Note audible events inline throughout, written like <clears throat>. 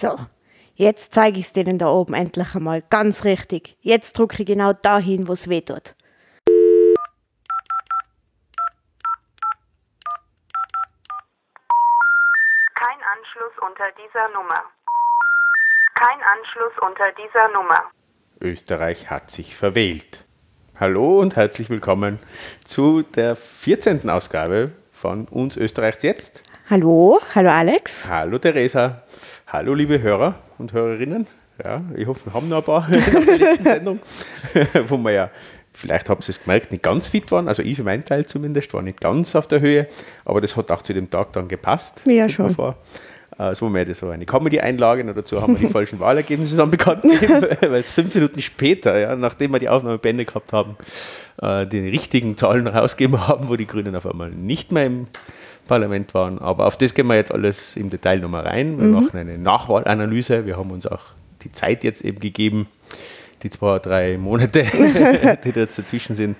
So, jetzt zeige ich es denen da oben endlich einmal ganz richtig. Jetzt drücke ich genau dahin, wo es weh tut. Kein Anschluss unter dieser Nummer. Kein Anschluss unter dieser Nummer. Österreich hat sich verwählt. Hallo und herzlich willkommen zu der 14. Ausgabe von uns Österreichs jetzt. Hallo, hallo Alex. Hallo Theresa. Hallo liebe Hörer und Hörerinnen. Ja, ich hoffe, wir haben noch ein paar <laughs> nach der letzten Sendung, <laughs> wo wir ja, vielleicht habt ihr es gemerkt, nicht ganz fit waren. Also ich für meinen Teil zumindest, war nicht ganz auf der Höhe, aber das hat auch zu dem Tag dann gepasst. Ja, schon. Vor. Äh, So wir so eine Comedy-Einlage und dazu haben wir die <laughs> falschen Wahlergebnisse dann bekannt gegeben, <laughs> <laughs> weil es fünf Minuten später, ja, nachdem wir die Aufnahme beendet gehabt haben, äh, die richtigen Zahlen rausgegeben haben, wo die Grünen auf einmal nicht mehr im Parlament waren. Aber auf das gehen wir jetzt alles im Detail nochmal rein. Wir machen eine Nachwahlanalyse. Wir haben uns auch die Zeit jetzt eben gegeben, die zwei, drei Monate, die da jetzt dazwischen sind,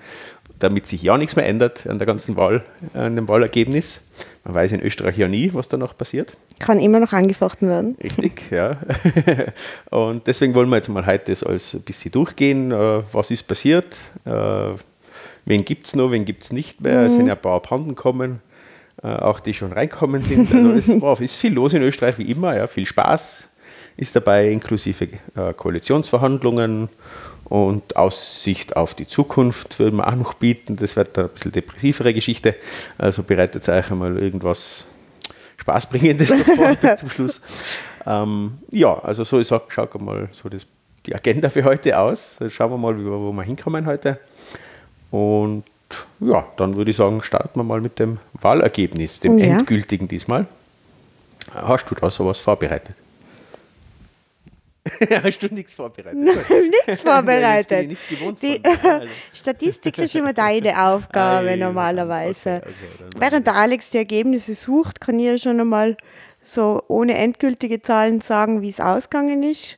damit sich ja nichts mehr ändert an der ganzen Wahl, an dem Wahlergebnis. Man weiß in Österreich ja nie, was da noch passiert. Kann immer noch angefochten werden. Richtig, ja. <laughs> Und deswegen wollen wir jetzt mal heute das alles ein bisschen durchgehen. Äh, Was ist passiert? Äh, Wen gibt es noch, wen gibt es nicht mehr? Es sind ja ein paar abhanden gekommen, äh, auch die schon reinkommen sind. Also es <laughs> war, ist viel los in Österreich, wie immer. Ja. Viel Spaß ist dabei, inklusive Koalitionsverhandlungen und Aussicht auf die Zukunft würden wir auch noch bieten. Das wird eine bisschen depressivere Geschichte. Also bereitet euch einmal irgendwas Spaßbringendes <laughs> davor bis zum Schluss. Ähm, ja, also so ist, schaut mal so das, die Agenda für heute aus. Schauen wir mal, wo wir hinkommen heute. Und ja, dann würde ich sagen, starten wir mal mit dem Wahlergebnis, dem Ja. endgültigen diesmal. Hast du da sowas vorbereitet? <laughs> Hast du nichts vorbereitet? <laughs> Nichts <laughs> vorbereitet. Nein, nicht gewohnt Die. Also- Statistik ist immer deine Aufgabe Ei, normalerweise. okay, okay, Während der Alex die Ergebnisse sucht, kann ich ja schon einmal so ohne endgültige Zahlen sagen, wie es ausgegangen ist.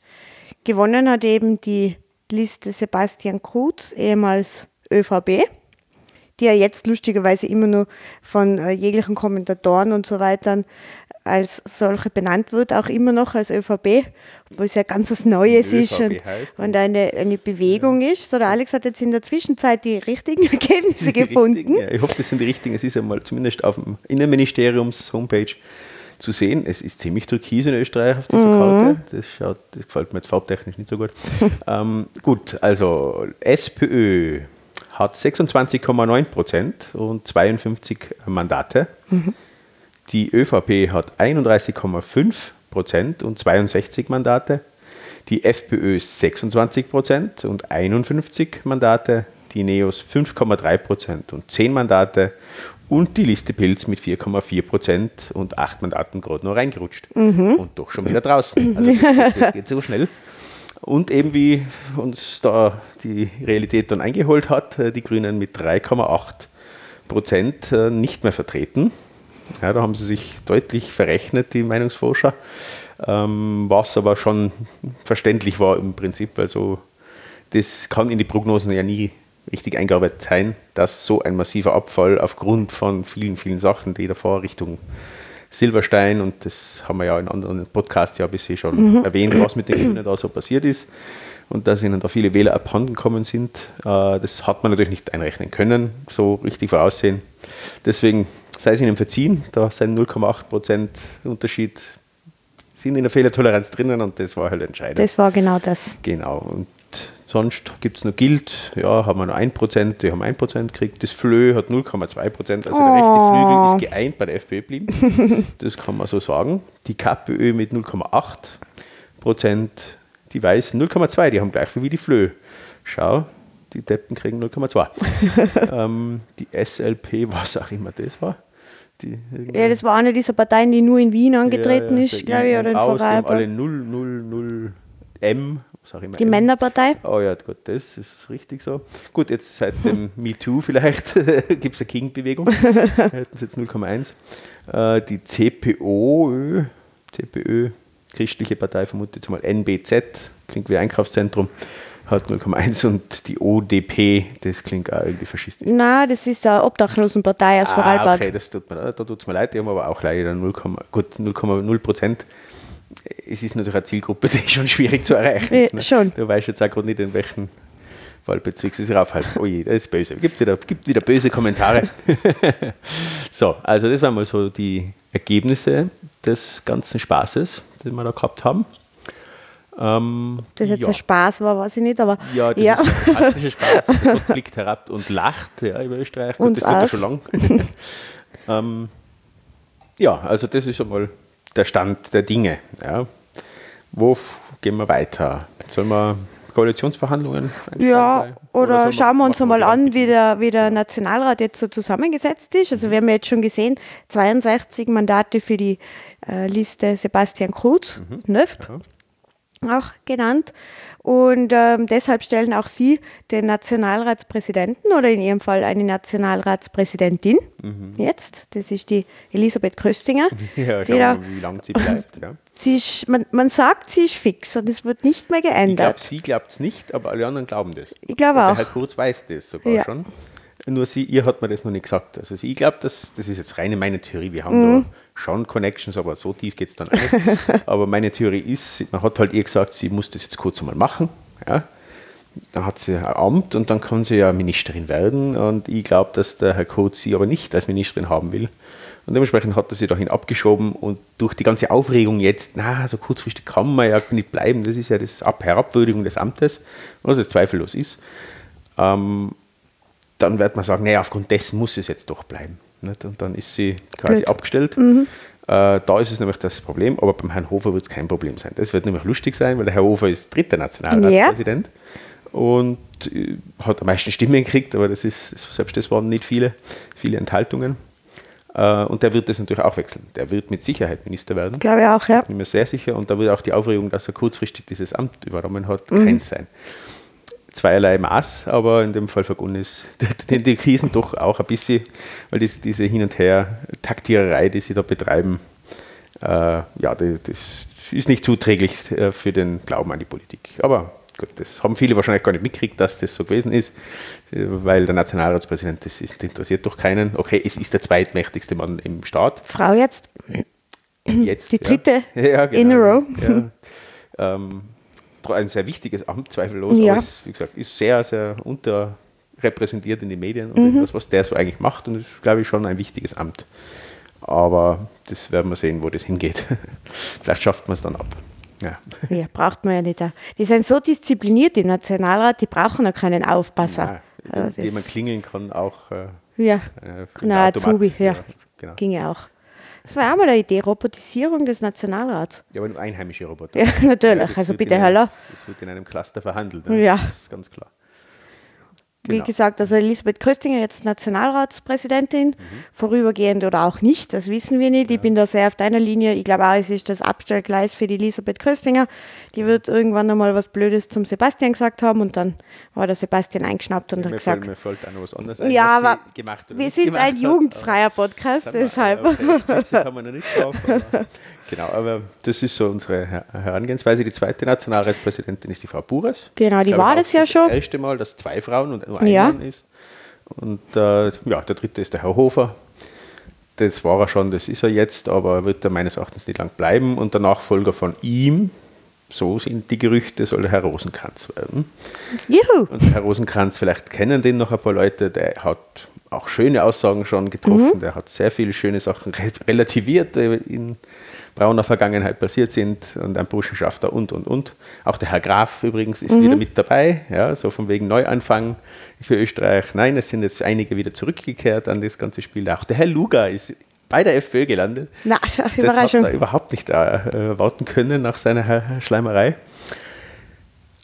Gewonnen hat eben die Liste Sebastian Kurz, ehemals ÖVP, die ja jetzt lustigerweise immer nur von äh, jeglichen Kommentatoren und so weiter als solche benannt wird, auch immer noch als ÖVP, obwohl es ja ganz was Neues ist und, und eine, eine Bewegung ist. So, der Alex hat jetzt in der Zwischenzeit die richtigen <laughs> Ergebnisse Die gefunden. richtigen, ja. Ich hoffe, das sind die richtigen. Es ist ja mal zumindest auf dem Innenministeriums-Homepage zu sehen. Es ist ziemlich türkis in Österreich auf dieser Karte. Das, schaut, das gefällt mir jetzt farbtechnisch nicht so gut. <laughs> ähm, gut, also SPÖ hat 26,9 Prozent und 52 Mandate. Die ÖVP hat 31,5 Prozent und 62 Mandate. Die FPÖ 26 Prozent und 51 Mandate. Die NEOS 5,3 Prozent und 10 Mandate. Und die Liste Pilz mit 4,4 Prozent und 8 Mandaten gerade noch reingerutscht. Und doch schon wieder draußen. Also das, das geht so schnell. Und eben wie uns da die Realität dann eingeholt hat, äh, die Grünen mit 3,8 Prozent äh, nicht mehr vertreten. Ja, da haben sie sich deutlich verrechnet, die Meinungsforscher, ähm, was aber schon verständlich war im Prinzip. Also das kann in die Prognosen ja nie richtig eingearbeitet sein, dass so ein massiver Abfall aufgrund von vielen, vielen Sachen, die davor Richtung Silberstein und das haben wir ja in anderen Podcasts ja bisher schon erwähnt, was mit den Grünen da so passiert ist und dass ihnen da viele Wähler abhanden gekommen sind. Äh, das hat man natürlich nicht einrechnen können, so richtig voraussehen. Deswegen sei es ihnen verziehen, da sind 0,8 Prozent Unterschied, sind in der Fehlertoleranz drinnen und das war halt entscheidend. Das war genau das. Genau. Und sonst gibt es noch Gilt, ja, haben wir noch 1%, die haben 1% gekriegt. Das Flö hat 0,2%, also der rechte Flügel ist geeint bei der FPÖ geblieben. <laughs> das kann man so sagen. Die KPÖ mit 0,8%, die Weißen 0,2%, die haben gleich viel wie die Flö. Schau, die Deppen kriegen 0,2%. <laughs> ähm, die SLP, was auch immer das war. Die, Ja, das war eine dieser Parteien, die nur in Wien angetreten ja, ist, der glaube ich, oder in Aus, haben alle Vorarlberg. 000 M, was auch immer. Die M. Männerpartei. Oh ja, gut, das ist richtig so. Gut, jetzt seit dem <laughs> MeToo vielleicht <laughs> gibt es eine King-Bewegung. <laughs> Hätten sie jetzt 0,1. Äh, die CPO, CPÖ, Christliche Partei, vermute jetzt mal NBZ, klingt wie Einkaufszentrum, hat 0,1 und die ODP, das klingt auch irgendwie faschistisch. Nein, das ist eine Obdachlosenpartei aus Ah, Vorarlberg. okay, das tut mir, da tut es mir leid, die haben aber auch leider 0, gut, 0,0 Prozent. es ist natürlich eine Zielgruppe, die ist schon schwierig zu erreichen. Ja, ne? schon. Du weißt jetzt auch gerade nicht, in welchen Wahlbezirk sie sich aufhalten. Oh je, das ist böse. Gibt wieder, gibt wieder böse Kommentare. so, also das waren mal so die Ergebnisse des ganzen Spaßes, den wir da gehabt haben. Ähm, Das jetzt ja. ein Spaß war, weiß ich nicht, aber Ja, das ja. ist ein fantastischer <laughs> Spaß. Gott blickt herab und lacht ja, über Österreich. Gut, das er aus. schon lang. <laughs> ähm, ja, also das ist einmal der Stand der Dinge. Ja. Wo gehen wir weiter? Sollen wir Koalitionsverhandlungen Ja, oder, sollen wir- schauen wir uns einmal an, wie der, wie der Nationalrat jetzt so zusammengesetzt ist. Also wir haben jetzt schon gesehen, 62 Mandate für die äh, Liste Sebastian Kurz, Nöft, auch genannt. Und ähm, deshalb stellen auch Sie den Nationalratspräsidenten oder in Ihrem Fall eine Nationalratspräsidentin jetzt. Das ist die Elisabeth Köstinger. <laughs> Ja, die schauen da, wie lange sie bleibt. Ja. <laughs> sie ist, man, man sagt, sie ist fix und es wird nicht mehr Ich glaube, geändert. sie glaubt es nicht, aber alle anderen glauben das. Ich glaube Der auch. Herr Kurz weiß das sogar Ja. schon. Nur sie, ihr hat mir das noch nicht gesagt. Also sie- ich glaube, das, das ist jetzt reine meine Theorie. Wir Mhm. haben da schon Connections, aber so tief geht es dann nicht. <laughs> aber meine Theorie ist, man hat halt ihr gesagt, sie muss das jetzt kurz einmal machen. Ja. Dann hat sie ein Amt und dann kann sie ja Ministerin werden. Und ich glaube, dass der Herr Kurz sie aber nicht als Ministerin haben will. Und dementsprechend hat er sie dahin abgeschoben und durch die ganze Aufregung jetzt, na, so kurzfristig kann man ja nicht bleiben, das ist ja das Ab Herabwürdigung des Amtes, was es zweifellos ist. Ähm, dann wird man sagen, naja, aufgrund dessen muss es jetzt doch bleiben. Nicht? Und dann ist sie quasi Blöd. abgestellt. Äh, da ist es nämlich das Problem, aber beim Herrn Hofer wird es kein Problem sein. Das wird nämlich lustig sein, weil der Herr Hofer ist dritter Nationalratspräsident und äh, hat am meisten Stimmen gekriegt, aber das ist, selbst das waren nicht viele, viele Enthaltungen. Äh, und der wird das natürlich auch wechseln. Der wird mit Sicherheit Minister werden. Glaube ich auch, ja. Bin mir sehr sicher. Und da wird auch die Aufregung, dass er kurzfristig dieses Amt übernommen hat, Mhm. keins sein. Zweierlei Maß, aber in dem Fall verbunden ist die, die Krisen doch auch ein bisschen, weil das, diese Hin- und Her-Taktiererei, die sie da betreiben, äh, ja, die, das ist nicht zuträglich äh, für den Glauben an die Politik. Aber gut, das haben viele wahrscheinlich gar nicht mitgekriegt, dass das so gewesen ist, äh, weil der Nationalratspräsident, das ist, interessiert doch keinen. Okay, es ist der zweitmächtigste Mann im Staat. Frau jetzt. Jetzt, Die dritte <laughs> ja. in a row. Ja. <laughs> Ähm, ein sehr wichtiges Amt, zweifellos, Ja. aber es, wie gesagt, ist sehr, sehr unterrepräsentiert in den Medien Mhm. und das, was der so eigentlich macht und das ist, glaube ich, schon ein wichtiges Amt. Aber das werden wir sehen, wo das hingeht. <laughs> Vielleicht schafft man es dann ab. Ja. Ja, braucht man ja nicht. Die sind so diszipliniert im Nationalrat, die brauchen ja keinen Aufpasser. Ja, Also man das, klingeln kann, auch äh, ja, äh, na, Automat. Azubi, ja, genau. ginge auch. Das war auch mal eine Idee, Robotisierung des Nationalrats. Ja, aber nur einheimische Roboter. Ja, <laughs> natürlich. das Also bitte, in einem, hallo. Das wird in einem Cluster verhandelt. ne? Ja. Das ist ganz klar. Wie Genau. gesagt, also Elisabeth Köstinger jetzt Nationalratspräsidentin, Mhm. vorübergehend oder auch nicht, das wissen wir nicht. Ich bin da sehr auf deiner Linie. Ich glaube auch, es ist das Abstellgleis für die Elisabeth Köstinger. Die wird irgendwann einmal was Blödes zum Sebastian gesagt haben und dann war der Sebastian eingeschnappt und hat Mir gesagt, fällt, mir fällt auch noch was anderes ein, ja, aber wir sind ein hat, jugendfreier Podcast, deshalb. Okay, explizit haben wir noch nicht drauf. <laughs> Genau, aber das ist so unsere Her- Herangehensweise. Die zweite Nationalratspräsidentin ist die Frau Bures. Genau, die war das ja schon. Das erste Mal, dass zwei Frauen und nur ein Ja. Mann ist. Und äh, ja, der dritte ist der Herr Hofer. Das war er schon, das ist er jetzt, aber er wird er meines Erachtens nicht lang bleiben. Und der Nachfolger von ihm, so sind die Gerüchte, soll der Herr Rosenkranz werden. Juhu! Und der Herr Rosenkranz, vielleicht kennen den noch ein paar Leute, der hat auch schöne Aussagen schon getroffen, der hat sehr viele schöne Sachen re relativiert, die in brauner Vergangenheit passiert sind und ein Burschenschafter und, und, und. Auch der Herr Graf übrigens ist wieder mit dabei, ja, so von wegen Neuanfang für Österreich. Nein, es sind jetzt einige wieder zurückgekehrt an das ganze Spiel. Auch der Herr Luga ist bei der FPÖ gelandet. Na, Das hat Überraschung. er überhaupt nicht äh, erwarten können nach seiner Schleimerei.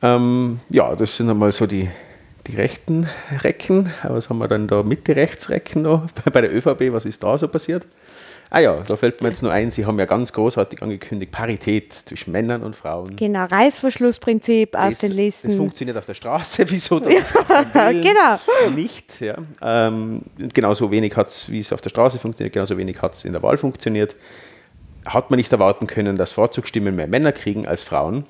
Ähm, ja, das sind einmal so die, die rechten Recken. Was haben wir dann da Mitte-Rechts-Recken noch <laughs> bei der ÖVP? Was ist da so passiert? Ah ja, da fällt mir jetzt nur ein, Sie haben ja ganz großartig angekündigt, Parität zwischen Männern und Frauen. Genau, Reißverschlussprinzip auf Das- den Das Listen. funktioniert auf der Straße, <laughs> wieso dem Willen Genau. nicht? Ja. Ähm, genauso wenig hat es, wie es auf der Straße funktioniert, genauso wenig hat es in der Wahl funktioniert. Hat man nicht erwarten können, dass Vorzugsstimmen mehr Männer kriegen als Frauen.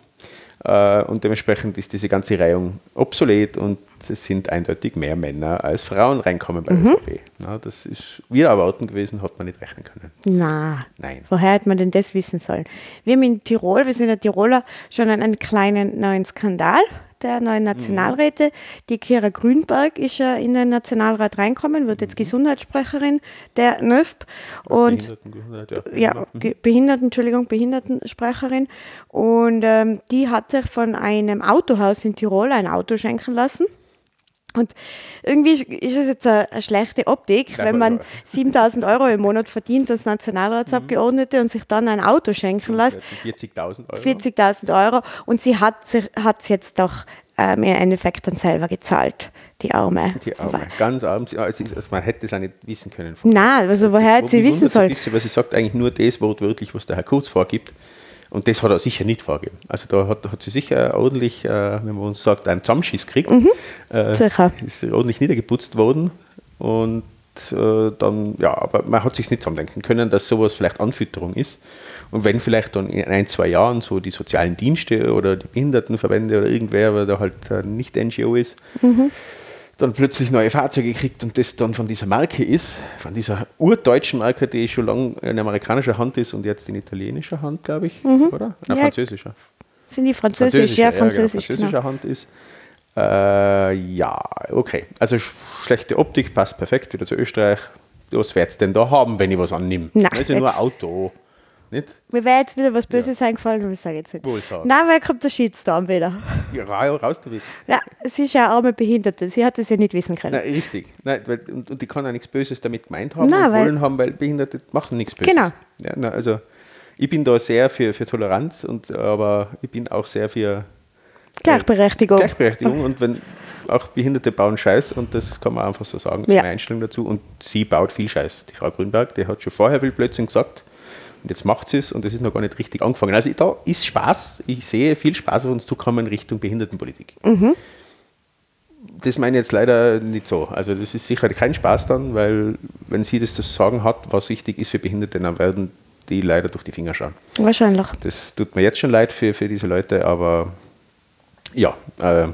Äh, und dementsprechend ist diese ganze Reihung obsolet und es sind eindeutig mehr Männer als Frauen reinkommen bei Mhm. der ÖVP. Na, das ist wieder erwarten gewesen, hat man nicht rechnen können. Na, Nein. woher hätte man denn das wissen sollen? Wir haben in Tirol, wir sind ja Tiroler, schon einen kleinen neuen Skandal der neuen Nationalräte. Die Kira Grünberg ist ja in den Nationalrat reinkommen, wird jetzt Gesundheitssprecherin der NÖFP. Und Behindertengesundheit, ja, genau. Ge- Behinderten, Entschuldigung, Behindertensprecherin. Und ähm, die hat sich von einem Autohaus in Tirol ein Auto schenken lassen. Und irgendwie ist- es jetzt eine, eine schlechte Optik, wenn man aber- 7000 Euro im Monat verdient als Nationalratsabgeordnete und sich dann ein Auto schenken lässt. 40.000 Euro. 40.000 Euro. Und sie hat es jetzt doch ähm, im Endeffekt dann selber gezahlt, die Arme. Die Arme, ganz arm. Sie- Also man hätte es auch nicht wissen können. Nein, also woher hätte sie wissen sollen? sie sagt eigentlich nur das wortwörtlich, was der Herr Kurz vorgibt. Und das hat er sicher nicht vorgegeben. Also da hat, hat sie sicher ordentlich, äh, wenn man uns sagt, einen Zusammenschiss gekriegt. Äh, Mhm. Sicher. Ist ordentlich niedergeputzt worden. Und äh, dann, ja, aber man hat sich nicht zusammendenken können, dass sowas vielleicht Anfütterung ist. Und wenn vielleicht dann in ein, zwei Jahren so die sozialen Dienste oder die Behindertenverbände oder irgendwer, weil da halt äh, nicht NGO ist, dann plötzlich neue Fahrzeuge kriegt und das dann von dieser Marke ist, von dieser urdeutschen Marke, die schon lange in amerikanischer Hand ist und jetzt in italienischer Hand, glaube ich, oder? Na, Ja. französischer. Sind die Französisch? Ja, genau, Französisch. französischer genau. Hand ist. Äh, ja, okay. Also sch schlechte Optik passt perfekt wieder zu Österreich. Was werd's denn da haben, wenn ich was annehme? Na, ja nur ein Auto. Nicht? Mir wäre jetzt wieder was Böses eingefallen, aber ich sage jetzt nicht. Wohlsagen. Nein, weil kommt der Shitstorm wieder. Ja, ra- raus damit. Ja, sie ist ja eine arme Behinderte. Sie hat es ja nicht wissen können. Nein, richtig. Nein, weil, und, und die kann auch nichts Böses damit gemeint haben Nein, und weil- wollen haben, weil Behinderte machen nichts Böses. Genau. Ja, na, also ich bin da sehr für, für Toleranz, und, aber ich bin auch sehr für Gleichberechtigung. Gleichberechtigung und wenn auch Behinderte bauen Scheiß und das kann man einfach so sagen, Ja. meine Einstellung dazu und sie baut viel Scheiß. Die Frau Grünberg, die hat schon vorher will plötzlich gesagt jetzt macht sie es und es ist noch gar nicht richtig angefangen. Also da ist Spaß, ich sehe viel Spaß auf uns zukommen in Richtung Behindertenpolitik. Das meine ich jetzt leider nicht so. Also das ist sicher kein Spaß dann, weil wenn sie das zu sagen hat, was wichtig ist für Behinderte, dann werden die leider durch die Finger schauen. Wahrscheinlich. Das tut mir jetzt schon leid für, für diese Leute, aber ja, äh,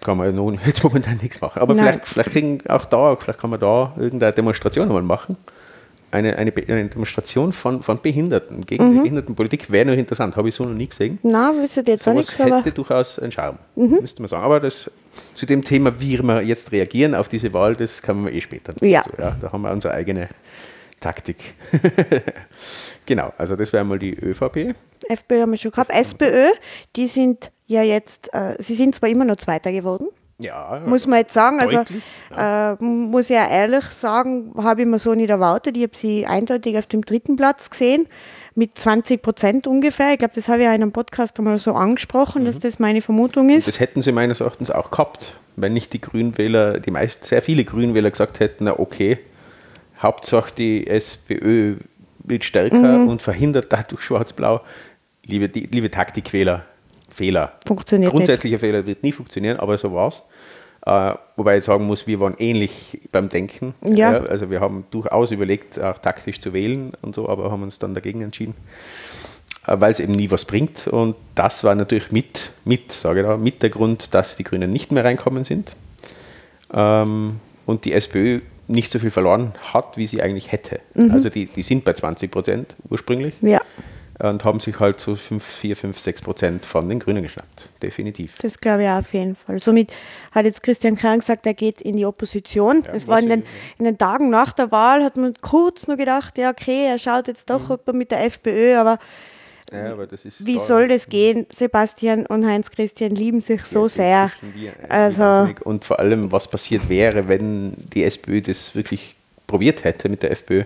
kann man nun <laughs> jetzt momentan nichts machen. Aber Nein. vielleicht, vielleicht kriegen auch da, vielleicht kann man da irgendeine Demonstration mal machen. Eine, eine, eine Demonstration von, von Behinderten gegen Mhm. Behindertenpolitik wäre noch interessant. Habe ich so noch nie gesehen. Nein, wisst ihr jetzt auch Sowas nichts, Mhm. hätte durchaus einen Charme, müsste man sagen. Aber das, zu dem Thema, wie wir jetzt reagieren auf diese Wahl, das können wir eh später. noch Ja. dazu, ja. Da haben wir unsere eigene Taktik. <laughs> genau, also das wäre mal die ÖVP. FPÖ haben wir schon gehabt. SPÖ, die sind ja jetzt, äh, sie sind zwar immer noch Zweiter geworden, Ja, muss man jetzt sagen. Also Deutlich, äh, muss ich ja ehrlich sagen, habe ich mir so nicht erwartet. Ich habe sie eindeutig auf dem dritten Platz gesehen, mit 20 Prozent ungefähr. Ich glaube, das habe ich ja in einem Podcast einmal so angesprochen, Mhm. dass das meine Vermutung ist. Das hätten sie meines Erachtens auch gehabt, wenn nicht die Grünwähler, die meist sehr viele Grünwähler gesagt hätten, na okay, Hauptsache die SPÖ wird stärker Mhm. und verhindert dadurch <laughs> Schwarz-Blau. Liebe, die, liebe Taktikfehler, Fehler. Funktioniert nicht. Grundsätzlicher Fehler wird nie funktionieren, aber so war es. Äh, wobei ich sagen muss, wir waren ähnlich beim Denken. Ja. also wir haben durchaus überlegt, auch taktisch zu wählen und so, aber haben uns dann dagegen entschieden äh, weil es eben nie was bringt. Und das war natürlich mit, mit, sage ich da, mit der Grund, dass die Grünen nicht mehr reinkommen sind ähm, und die SPÖ nicht so viel verloren hat, wie sie eigentlich hätte. Also die, die sind bei 20 Prozent ursprünglich Ja, und haben sich halt so 5, 4, 5, 6 Prozent von den Grünen geschnappt. Definitiv. das glaube ich auch auf jeden Fall. Somit hat jetzt Christian Kern gesagt, er geht in die Opposition. Ja, das war in den, in den Tagen nach der Wahl, hat man kurz nur gedacht, ja okay, er schaut jetzt Mhm. doch mit der FPÖ, aber Ja, aber Wie soll das gehen? Sebastian und Heinz Christian lieben sich so Ja, sehr. äh, Also. Und vor allem, was passiert wäre, wenn die SPÖ das wirklich probiert hätte mit der FPÖ,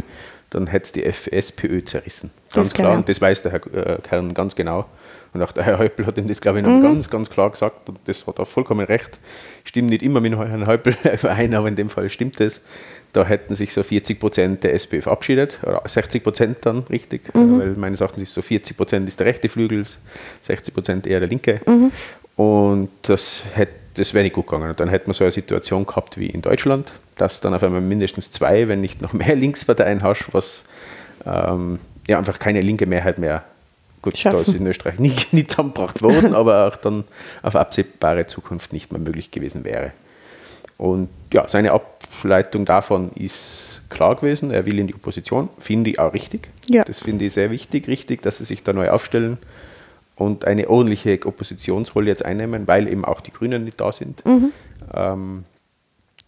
dann hätte es die SPÖ zerrissen. Das Ganz glaube klar. ich. Und das weiß der Herr äh, Kern ganz genau. Und auch der Herr Häupl hat ihm das, glaube ich, Mhm. noch ganz, ganz klar gesagt. Und das hat auch vollkommen recht. Stimmt nicht immer mit Herrn Häupl <laughs> überein, aber in dem Fall stimmt es. Da hätten sich so 40 Prozent der SPÖ verabschiedet, oder 60 Prozent dann richtig, Mhm. äh, weil meines Erachtens ist so 40 Prozent ist der rechte Flügel, 60 Prozent eher der linke. Mhm. Und das, hätte, das wäre nicht gut gegangen. Und dann hätten wir so eine Situation gehabt wie in Deutschland, dass dann auf einmal mindestens zwei, wenn nicht noch mehr <laughs> Linksparteien hast, was ähm, ja einfach keine linke Mehrheit mehr Gut, Schaffen. da ist in Österreich nicht, <laughs> nicht zusammengebracht worden, aber auch dann auf absehbare Zukunft nicht mehr möglich gewesen wäre. Und ja, seine Ableitung davon ist klar gewesen. Er will in die Opposition, finde ich auch richtig. Ja. Das finde ich sehr wichtig, richtig, dass sie sich da neu aufstellen und eine ordentliche Oppositionsrolle jetzt einnehmen, weil eben auch die Grünen nicht da sind. Mhm. Ähm,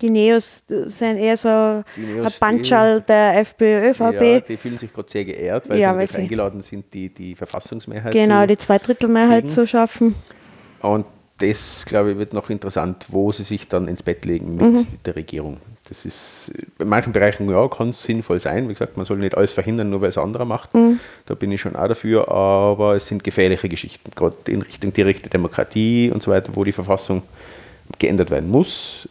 Die Neos sind eher so ein Neos, Banschal der FPÖ, ÖVP. ja, die fühlen sich gerade sehr geehrt, weil Ja, sie weil sie- eingeladen sind, die, die Verfassungsmehrheit genau, die Zweidrittelmehrheit kriegen. zu schaffen. Und das, glaube ich, wird noch interessant, wo sie sich dann ins Bett legen mit Mhm. der Regierung. Das ist in manchen Bereichen, ja, kann es sinnvoll sein. Wie gesagt, man soll nicht alles verhindern, nur weil es anderer macht. Mhm. Da bin ich schon auch dafür, aber es sind gefährliche Geschichten, gerade in Richtung direkte Demokratie und so weiter, wo die Verfassung geändert werden muss,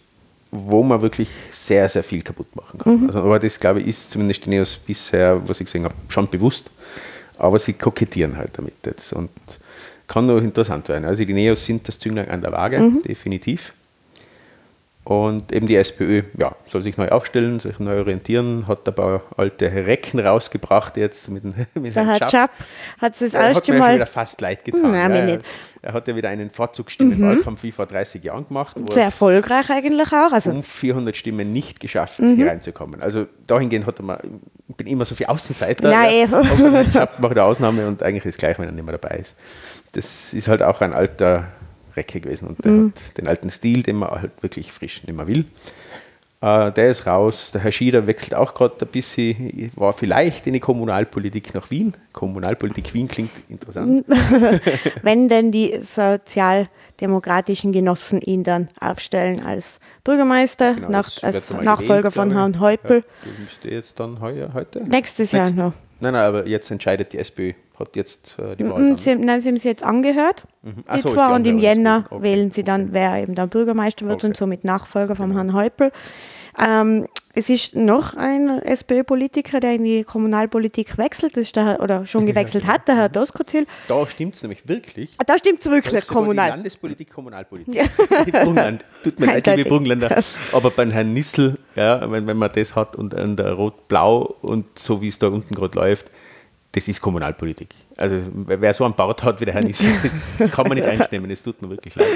wo man wirklich sehr, sehr viel kaputt machen kann. Also, aber das, glaube ich, ist zumindest den Neos bisher, was ich gesehen habe, schon bewusst. Aber sie kokettieren halt damit jetzt und kann noch interessant werden. Also die Neos sind das Zünglein an der Waage, definitiv. Und eben die SPÖ, ja, soll sich neu aufstellen, sich neu orientieren, hat ein paar alte Recken rausgebracht jetzt mit, dem- <laughs> mit Der Herr Schapp. Chap hat es das hat erste mir schon wieder Mal fast leid getan. Nein, mir ja, nicht. Er hat ja wieder einen Vorzugsstimmenwahlkampf wie vor 30 Jahren gemacht, wo sehr er erfolgreich eigentlich auch. Also um 400 Stimmen nicht geschafft, Mhm. hier reinzukommen. Also dahingehend hat er mal, ich bin immer so viel Außenseiter. Nein, aber ich mache eine Ausnahme und eigentlich ist es gleich, wenn er nicht mehr dabei ist. Das ist halt auch ein alter Recke gewesen und der Mhm. hat den alten Stil, den man halt wirklich frisch nicht mehr will. Äh, der ist raus. Der Herr Schieder wechselt auch gerade ein bisschen, war vielleicht in die Kommunalpolitik nach Wien. Kommunalpolitik Wien klingt interessant. <laughs> wenn denn die sozialdemokratischen Genossen ihn dann aufstellen als Bürgermeister, Genau, nach, als er Nachfolger gewählt, von. Herrn Häupl. Ja, müsste jetzt dann heuer, heute? Nächstes Jahr noch. Nein, nein, aber jetzt entscheidet die SPÖ, hat jetzt äh, die Wahl. Mhm. Sie, nein, sie haben sie jetzt angehört, Ach die so, zwei, und im Jänner. Okay. wählen sie dann, wer eben dann Bürgermeister wird und Okay. somit Nachfolger von Herrn Häupl. Ähm, es ist noch ein SPÖ-Politiker, der in die Kommunalpolitik wechselt, das ist der, oder schon <laughs> gewechselt hat, der Herr Doskozil. Da stimmt es nämlich wirklich. Ah, Da stimmt es wirklich, kommunal. Landespolitik, Kommunalpolitik. <laughs> Die <laughs> Brunland. Tut mir leid, liebe. Brunländer. Aber beim Herrn Nissel, ja, wenn, wenn man das hat und an der Rot-Blau und so wie es da unten gerade läuft, das ist Kommunalpolitik. Also wer so einen Bart hat wie der Herr Nissel, <laughs> das, kann man nicht ernst nehmen, das tut mir wirklich leid.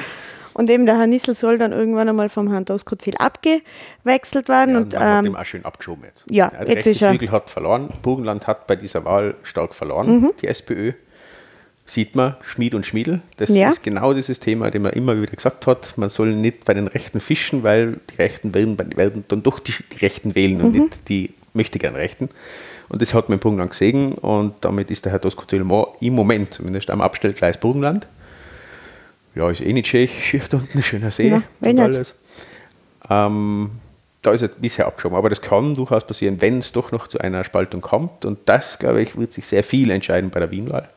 Und eben der Herr Nissel soll dann irgendwann einmal vom Herrn Doskozil abgewechselt werden. Ja, und man hat ähm, ihm auch schön abgeschoben jetzt. ja, der jetzt ist er- Flügel hat verloren. Burgenland hat bei dieser Wahl stark verloren, Mhm. die SPÖ. Sieht man, Schmied und Schmiedel. Das Ja. ist genau dieses Thema, dem man immer wieder gesagt hat. Man soll nicht bei den Rechten fischen, weil die Rechten werden, werden dann doch die, die Rechten wählen und Mhm. nicht die möchtegern Rechten. Und das hat man im Burgenland gesehen und damit ist der Herr Doskozil im Moment zumindest am Abstellgleis Burgenland. Ja, ist eh nicht schön, <laughs> schicht unten, ein schöner See Ja, und alles. Ähm, da ist er bisher abgeschoben, aber das kann durchaus passieren, wenn es doch noch zu einer Spaltung kommt. Und das, glaube ich, wird sich sehr viel entscheiden bei der Wienwahl.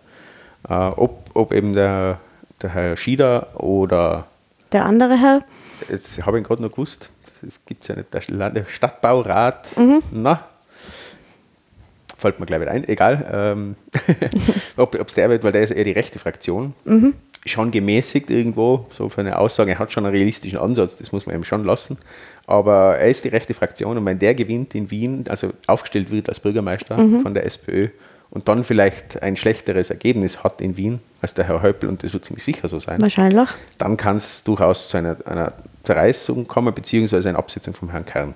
Äh, ob, ob eben der, der Herr Schieder oder, der andere Herr, jetzt habe ich ihn gerade noch gewusst, es gibt ja nicht, der Stadtbaurat, na, fällt mir gleich wieder ein, egal, ähm, <laughs> ob es der wird, weil der ist eher die rechte Fraktion, schon gemäßigt irgendwo, so für eine Aussage, er hat schon einen realistischen Ansatz, das muss man ihm schon lassen, aber er ist die rechte Fraktion und wenn der gewinnt in Wien, also aufgestellt wird als Bürgermeister von der SPÖ und dann vielleicht ein schlechteres Ergebnis hat in Wien als der Herr Häupl und das wird ziemlich sicher so sein, wahrscheinlich. dann kann es durchaus zu einer, einer Zerreißung kommen, beziehungsweise einer Absetzung vom Herrn Kern.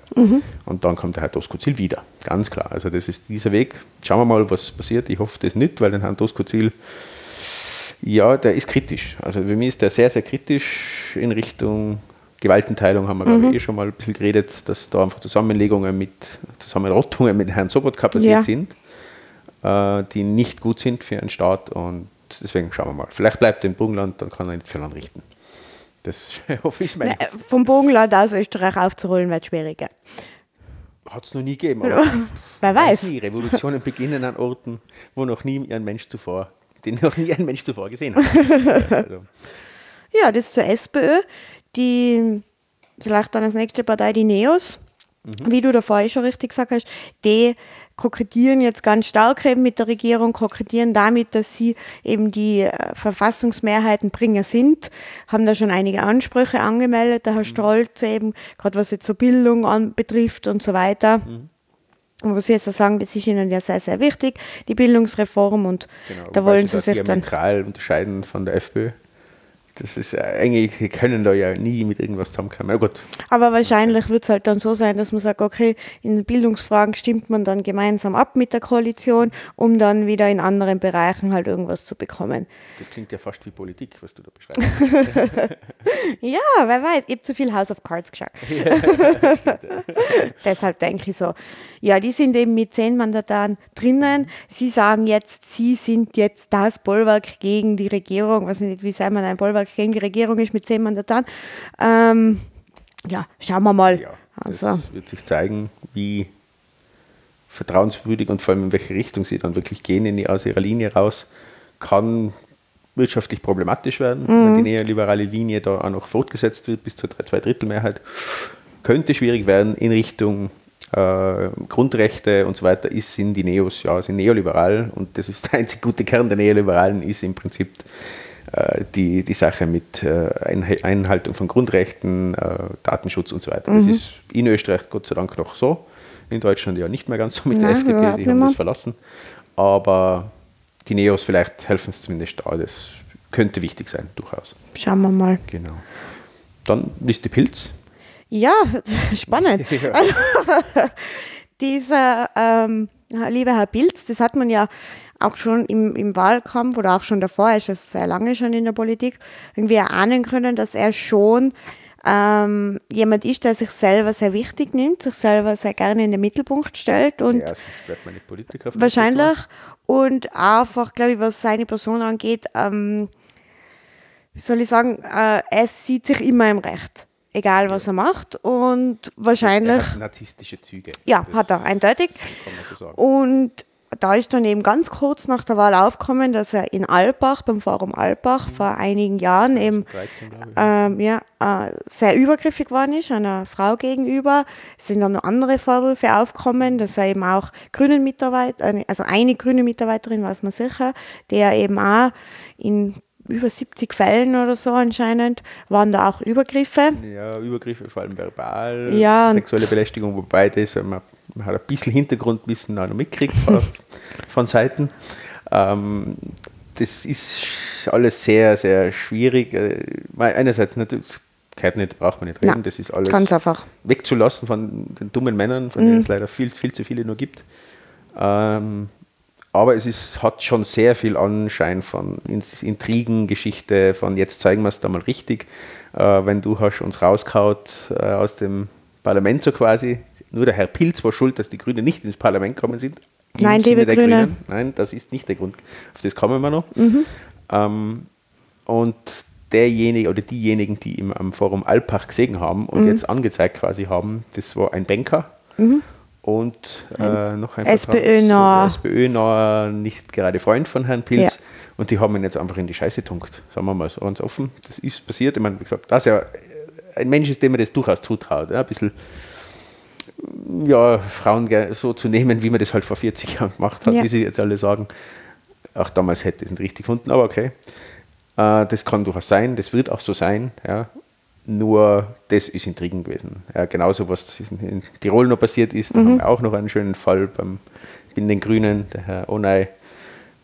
Und dann kommt der Herr Doskozil wieder, ganz klar. Also das ist dieser Weg. Schauen wir mal, was passiert. Ich hoffe das nicht, weil den Herrn Doskozil, ja, der ist kritisch. Also für mich ist der sehr, sehr kritisch in Richtung Gewaltenteilung, haben wir, glaube ich, eh schon mal ein bisschen geredet, dass da einfach Zusammenlegungen mit, Zusammenrottungen mit Herrn Sobotka passiert Ja. sind, äh, die nicht gut sind für einen Staat und deswegen schauen wir mal. Vielleicht bleibt er im Burgenland, dann kann er nicht viel anrichten. Das <laughs> hoffe ich. Mein, Ne, vom Bogenland aus Österreich aufzurollen wird schwieriger. Hat es noch nie gegeben. Aber <laughs> Wer weiß. Nie. Revolutionen <laughs> beginnen an Orten, wo noch nie ein Mensch zuvor, den noch nie ein Mensch zuvor gesehen hat. Ja, also, Ja, das zur SPÖ. Die, vielleicht dann als nächste Partei die Neos, Mhm. wie du davor schon richtig gesagt hast, die kokettieren jetzt ganz stark eben mit der Regierung, kokettieren damit, dass sie eben die äh, Verfassungsmehrheitenbringer sind, haben da schon einige Ansprüche angemeldet, Mhm. der Herr Strolz eben, gerade was jetzt so Bildung an, betrifft und so weiter. Mhm. wo sie jetzt sagen, das ist ihnen ja sehr, sehr wichtig, die Bildungsreform und Genau, da wollen sie sich da dann. unterscheiden von der FPÖ. Das ist äh, eigentlich, die können da ja nie mit irgendwas zusammenkommen. Na gut, Aber wahrscheinlich wird es halt dann so sein, dass man sagt, okay, in Bildungsfragen stimmt man dann gemeinsam ab mit der Koalition, um dann wieder in anderen Bereichen halt irgendwas zu bekommen. das klingt ja fast wie Politik, was du da beschreibst. <laughs> Ja, wer weiß, ich habe zu viel House of Cards geschaut. <laughs> Deshalb denke ich so. Ja, die sind eben mit zehn Mandaten drinnen. Sie sagen jetzt, sie sind jetzt das Bollwerk gegen die Regierung. weiß nicht, wie sei man ein Bollwerk gegen die Regierung ist mit zehn Mandaten. Ähm, ja, schauen wir mal. Ja, also, das wird sich zeigen, wie vertrauenswürdig und vor allem in welche Richtung sie dann wirklich gehen in die, aus ihrer Linie raus. Kann wirtschaftlich problematisch werden, wenn die neoliberale Linie da auch noch fortgesetzt wird bis zur Zweidrittelmehrheit. Könnte schwierig werden in Richtung äh, Grundrechte und so weiter, ist, sind die Neos, ja, sind neoliberal und das ist der einzig gute Kern der Neoliberalen, ist im Prinzip die, die Sache mit äh, Einhaltung von Grundrechten, äh, Datenschutz und so weiter. Das ist in Österreich Gott sei Dank noch so, in Deutschland ja nicht mehr ganz so mit der Nein, FDP, überhaupt die haben das verlassen. Aber die Neos vielleicht helfen es zumindest da, das könnte wichtig sein, durchaus. schauen wir mal. Genau. Dann Liste Pilz. Ja, <laughs> spannend. <laughs> Also, <laughs> dieser ähm, liebe Herr Pilz, das hat man ja auch schon im, im Wahlkampf oder auch schon davor, er ist ja sehr lange schon in der Politik, irgendwie erahnen können, dass er schon ähm, jemand ist, der sich selber sehr wichtig nimmt, sich selber sehr gerne in den Mittelpunkt stellt und ja, wahrscheinlich und einfach, glaube ich, was seine Person angeht, ähm, wie soll ich sagen, äh, er sieht sich immer im Recht, egal was er macht und Er wahrscheinlich, hat narzisstische Züge. ja, Das hat er, eindeutig. So. Und da ist dann eben ganz kurz nach der Wahl aufgekommen, dass er in Alpbach, beim Forum Alpbach, vor einigen Jahren eben 13, glaube ich. ähm, ja, äh, sehr übergriffig geworden ist, einer Frau gegenüber. Es sind dann noch andere Vorwürfe aufgekommen, dass er eben auch grünen Mitarbeiter, eine- also eine grüne Mitarbeiterin, weiß man sicher, der eben auch in über 70 Fällen oder so anscheinend waren da auch Übergriffe. Ja, Übergriffe, vor allem verbal, Ja, sexuelle Belästigung, wobei das, äh, man, man hat ein bisschen Hintergrundwissen auch noch mitgekriegt von, <laughs> von Seiten. Ähm, das ist alles sehr, sehr schwierig. Äh, Einerseits natürlich, das gehört nicht, braucht man nicht reden, Nein, das ist alles Ganz einfach. wegzulassen von den dummen Männern, von Mhm. denen es leider viel, viel zu viele nur gibt. Ähm, aber es ist, hat schon sehr viel Anschein von Intrigengeschichte, von jetzt zeigen wir es da mal richtig. Äh, wenn du hast uns rauskaut äh, aus dem Parlament so quasi, nur der Herr Pilz war schuld, dass die Grünen nicht ins Parlament gekommen sind. Nein, liebe Grüne. Grünen. Nein, das ist nicht der Grund. Auf das kommen wir noch. Ähm, und derjenige oder diejenigen, die im, am Forum Alpach gesehen haben und jetzt angezeigt quasi haben, das war ein Banker und äh, noch ein SPÖ-naher. SPÖ-naher, nicht gerade Freund von Herrn Pilz. Ja. Und die haben ihn jetzt einfach in die Scheiße tunkt, sagen wir mal so ganz offen. Das ist passiert. Ich meine, wie gesagt, dass er ein Mensch ist, dem man das durchaus zutraut. Ja, ein bisschen ja, Frauen so zu nehmen, wie man das halt vor 40 Jahren gemacht hat, Ja. wie sie jetzt alle sagen. Auch damals hätte ich es nicht richtig gefunden, aber okay. Äh, das kann durchaus sein, das wird auch so sein. Ja. Nur das ist Intrigen gewesen. Ja, genauso, was in Tirol noch passiert ist, da haben wir auch noch einen schönen Fall beim, in den Grünen, der Herr Onay,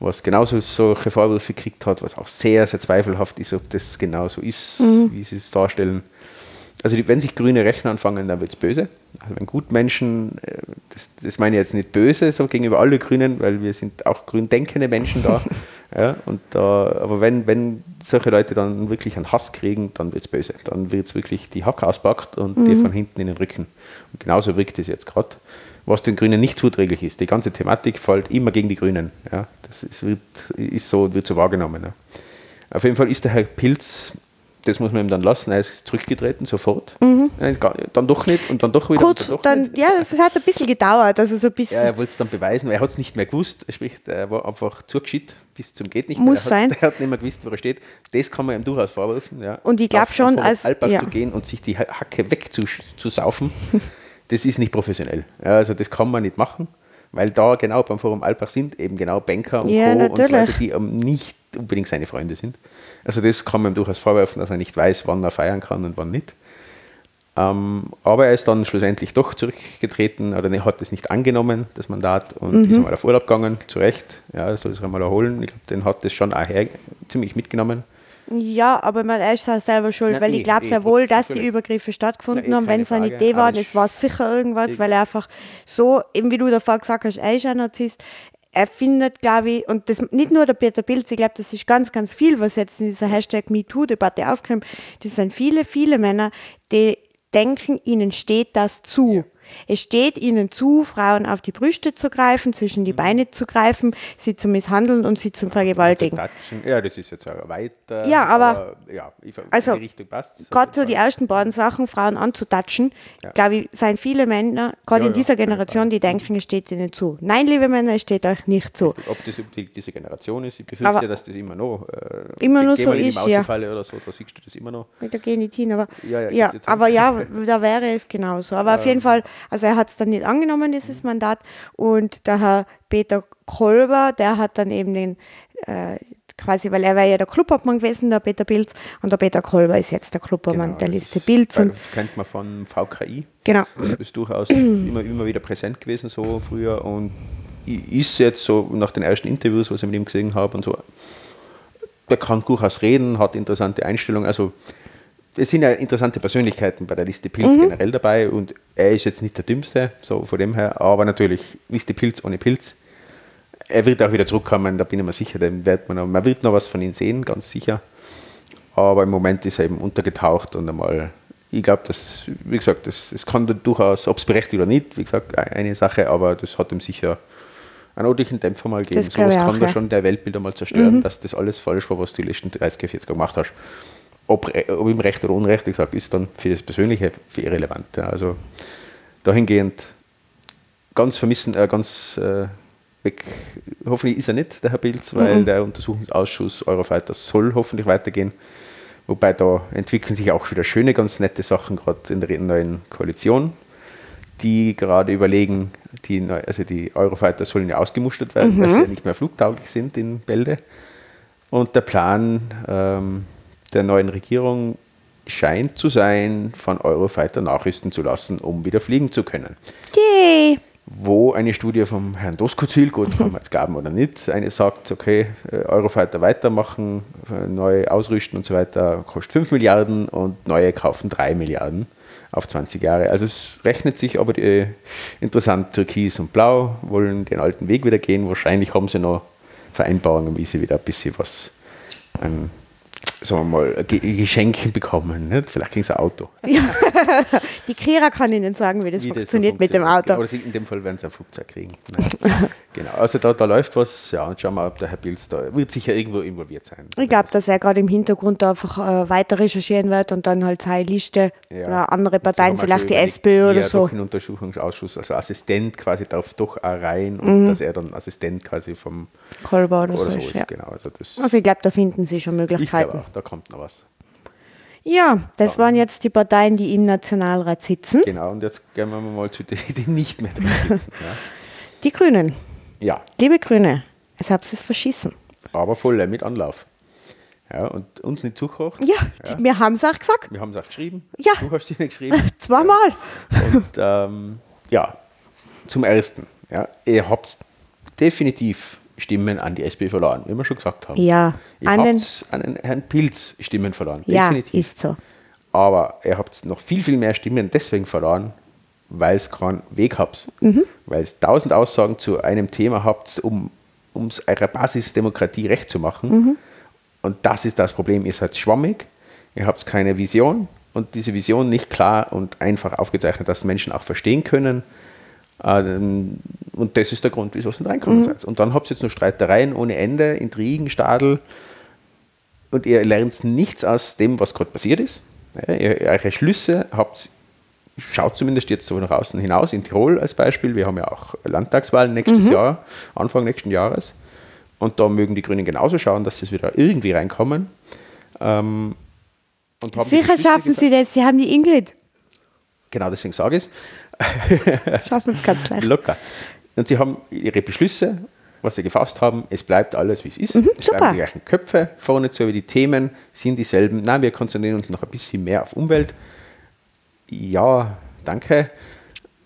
was genauso solche Vorwürfe gekriegt hat, was auch sehr, sehr zweifelhaft ist, ob das genauso ist, wie sie es darstellen. Also die, wenn sich Grüne rechnen anfangen, dann wird es böse. Also wenn Gutmenschen, äh, das, das meine ich jetzt nicht böse, so gegenüber alle Grünen, weil wir sind auch grün denkende Menschen da. <laughs> ja, und da aber wenn, wenn solche Leute dann wirklich einen Hass kriegen, dann wird es böse. Dann wird es wirklich die Hack auspackt und dir von hinten in den Rücken. Und genauso wirkt es jetzt gerade. Was den Grünen nicht zuträglich ist. Die ganze Thematik fällt immer gegen die Grünen. Ja, das ist, wird, ist so, wird so wahrgenommen. Ja. Auf jeden Fall ist der Herr Pilz, das muss man ihm dann lassen, er ist zurückgetreten, sofort. Nein, gar- Dann doch nicht und dann doch wieder. Kurz, dann dann, ja, es hat ein bisschen gedauert, also so ein Ja, bisschen. er wollte es dann beweisen, weil er hat es nicht mehr gewusst. Sprich, er war einfach zugeschickt bis zum geht nicht Muss. Er hat, sein. <laughs> Er hat nicht mehr gewusst, wo er steht. Das kann man ihm durchaus vorwerfen. Ja. Und ich glaub Auf- schon, als- Alpbach ja. zu gehen und sich die Ha- Hacke wegzusaufen, <laughs> das ist nicht professionell. Ja, also das kann man nicht machen, weil da genau beim Forum Alpbach sind eben genau Banker und Ja, Co. und so natürlich. weiter, die nicht unbedingt seine Freunde sind. Also das kann man ihm durchaus vorwerfen, dass er nicht weiß, wann er feiern kann und wann nicht. Ähm, aber er ist dann schlussendlich doch zurückgetreten oder ne, hat es nicht angenommen, das Mandat, und ist einmal auf Urlaub gegangen, zu Recht. Ja, soll sich einmal erholen. Ich glaube, den hat das schon auch her, ziemlich mitgenommen. Ja, aber man ist auch selber schuld, Na, weil ich glaube eh, sehr wohl, dass die. Übergriffe stattgefunden Na, eh, haben. Wenn es eine Idee war, das ich- war sicher irgendwas, weil er einfach so, eben wie du davor gesagt hast, er ist ein Narzisst. Er findet, glaube ich, und das nicht nur der Peter Pilz, ich glaube, das ist ganz, ganz viel, was jetzt in dieser Hashtag MeToo-Debatte aufkommt. Das sind viele, viele Männer, die denken, ihnen steht das zu. Es steht ihnen zu, Frauen auf die Brüste zu greifen, zwischen Mhm. die Beine zu greifen, sie zu misshandeln und sie zu vergewaltigen. Ja, das ist jetzt weiter. Ja, aber- ja, ich, also, in die Richtung passt. Gerade so die ersten beiden Sachen, Frauen anzutatschen, Ja. glaube ich, sind viele Männer, gerade Ja, in dieser Generation, die denken, es steht ihnen zu. Nein, liebe Männer, es steht euch nicht zu. Ob das die, diese Generation ist, ich befürchte, Aber- dass das immer noch. Äh, Immer noch so ist, ja. Oder so, da siehst du das immer noch. Da gehe ich nicht hin, aber Ja, aber ja, da wäre es genauso. Aber auf jeden Fall, also er hat es dann nicht angenommen, dieses Mandat. Und der Herr Peter Kolber, der hat dann eben den, äh, quasi, weil er war ja der Clubobmann gewesen, der Peter Pilz, und der Peter Kolber ist jetzt der Clubobmann der das Liste ist- Pilz. Das kennt man von VKI. genau. Das ist durchaus <clears throat> immer, immer wieder präsent gewesen, so früher. Und ist jetzt so nach den ersten Interviews, was ich mit ihm gesehen habe und so, der kann durchaus reden, hat interessante Einstellungen. Also es sind ja interessante Persönlichkeiten bei der Liste Pilz generell dabei und er ist jetzt nicht der Dümmste, so von dem her, aber natürlich Liste Pilz ohne Pilz. Er wird auch wieder zurückkommen, da bin ich mir sicher, den wird man, noch, man wird noch was von ihm sehen, ganz sicher. Aber im Moment ist er eben untergetaucht und einmal, ich glaube, das, wie gesagt, das, das kann da durchaus, ob es berechtigt oder nicht, wie gesagt, eine Sache, aber das hat ihm sicher einen ordentlichen Dämpfer mal gegeben. Das glaub Sowas ich auch, kann da ja. schon der Weltbild einmal zerstören, dass das alles falsch war, was du die letzten 30, 40 Jahre gemacht hast. Ob, ob ihm Recht oder Unrecht, wie gesagt, ist dann für das Persönliche für irrelevant. Ja. Also dahingehend ganz vermissen, äh, ganz äh, weg. Hoffentlich ist er nicht, der Herr Pilz, weil der Untersuchungsausschuss Eurofighter soll hoffentlich weitergehen. Wobei da entwickeln sich auch wieder schöne, ganz nette Sachen, gerade in der neuen Koalition, die gerade überlegen, die, neu- also die Eurofighter sollen ja ausgemustert werden, weil sie ja nicht mehr flugtauglich sind in Bälde. Und der Plan ähm, der neuen Regierung scheint zu sein, von Eurofighter nachrüsten zu lassen, um wieder fliegen zu können Yay! wo eine Studie vom Herrn Doskozil, gut, ob wir jetzt glauben oder nicht, eine sagt, okay, äh, Eurofighter weitermachen, äh, neu ausrüsten und so weiter, kostet 5 Milliarden und neue kaufen 3 Milliarden auf 20 Jahre. Also es rechnet sich aber die, interessant, Türkis und Blau wollen den alten Weg wieder gehen. Wahrscheinlich haben sie noch Vereinbarungen, wie sie wieder ein bisschen was an sagen wir mal, Ge- Geschenke bekommen. Nicht? Vielleicht kriegen sie ein Auto. <laughs> Die Kira kann Ihnen sagen, wie das Wie das so funktioniert mit dem funktioniert. Auto. Oder in dem Fall werden sie ein Flugzeug kriegen. <laughs> Genau, also da, da läuft was. Ja, und schauen wir, ob der Herr Pilz da wird sicher irgendwo involviert sein. Ich glaube, dass er gerade im Hintergrund einfach äh, weiter recherchieren wird und dann halt seine Liste Ja. oder andere Parteien, vielleicht die SPÖ oder eher so. Doch in Untersuchungsausschuss, also Assistent quasi darf doch auch rein und dass er dann Assistent quasi vom Kolber oder, oder so so ist. Ja. Genau, also Also ich glaube, da finden sie schon Möglichkeiten. Da kommt noch was. Ja, das waren jetzt die Parteien, die im Nationalrat sitzen. Genau, und jetzt gehen wir mal zu denen, die nicht mehr drin sitzen. <laughs> Die Grünen. Ja. ja, Liebe Grüne, es habt es verschissen. aber voll mit Anlauf. Ja, und uns nicht zugekocht. Ja, Die, wir haben es auch gesagt. Wir haben es auch geschrieben. Ja. Du hast sie nicht geschrieben. <laughs> Zweimal. Und ähm, ja, zum Ersten. Ja, ihr habt definitiv Stimmen an die SP verloren, wie wir schon gesagt haben. Ja, Ihr an den- an den Herrn Pilz Stimmen verloren. Ja, definitiv. ist so. Aber ihr habt noch viel, viel mehr Stimmen deswegen verloren, weil es keinen Weg habt. Mhm. Weil es tausend Aussagen zu einem Thema habt, um es eurer Basisdemokratie recht zu machen. Mhm. Und das ist das Problem. Ihr seid schwammig, ihr habt keine Vision und diese Vision nicht klar und einfach aufgezeichnet, dass Menschen auch verstehen können. Ähm, Und das ist der Grund, wieso ihr nicht reinkommen seid. Und dann habt ihr jetzt nur Streitereien ohne Ende, Intrigen, Stadel und ihr lernt nichts aus dem, was gerade passiert ist. Ja, ihr, eure Schlüsse habt, schaut zumindest jetzt so nach außen hinaus, in Tirol als Beispiel. Wir haben ja auch Landtagswahlen nächstes Jahr, Anfang nächsten Jahres. Und da mögen die Grünen genauso schauen, dass sie wieder irgendwie reinkommen. Ähm, Sicher schaffen Sie das. Sie haben die Ingrid. Genau deswegen sage ich es. <laughs> Es leicht. Locker. Und sie haben ihre Beschlüsse, was sie gefasst haben, es bleibt alles, wie es ist. es Mhm, super. bleiben die gleichen Köpfe vorne zu, aber die Themen sind dieselben. Nein, wir konzentrieren uns noch ein bisschen mehr auf Umwelt. ja, danke.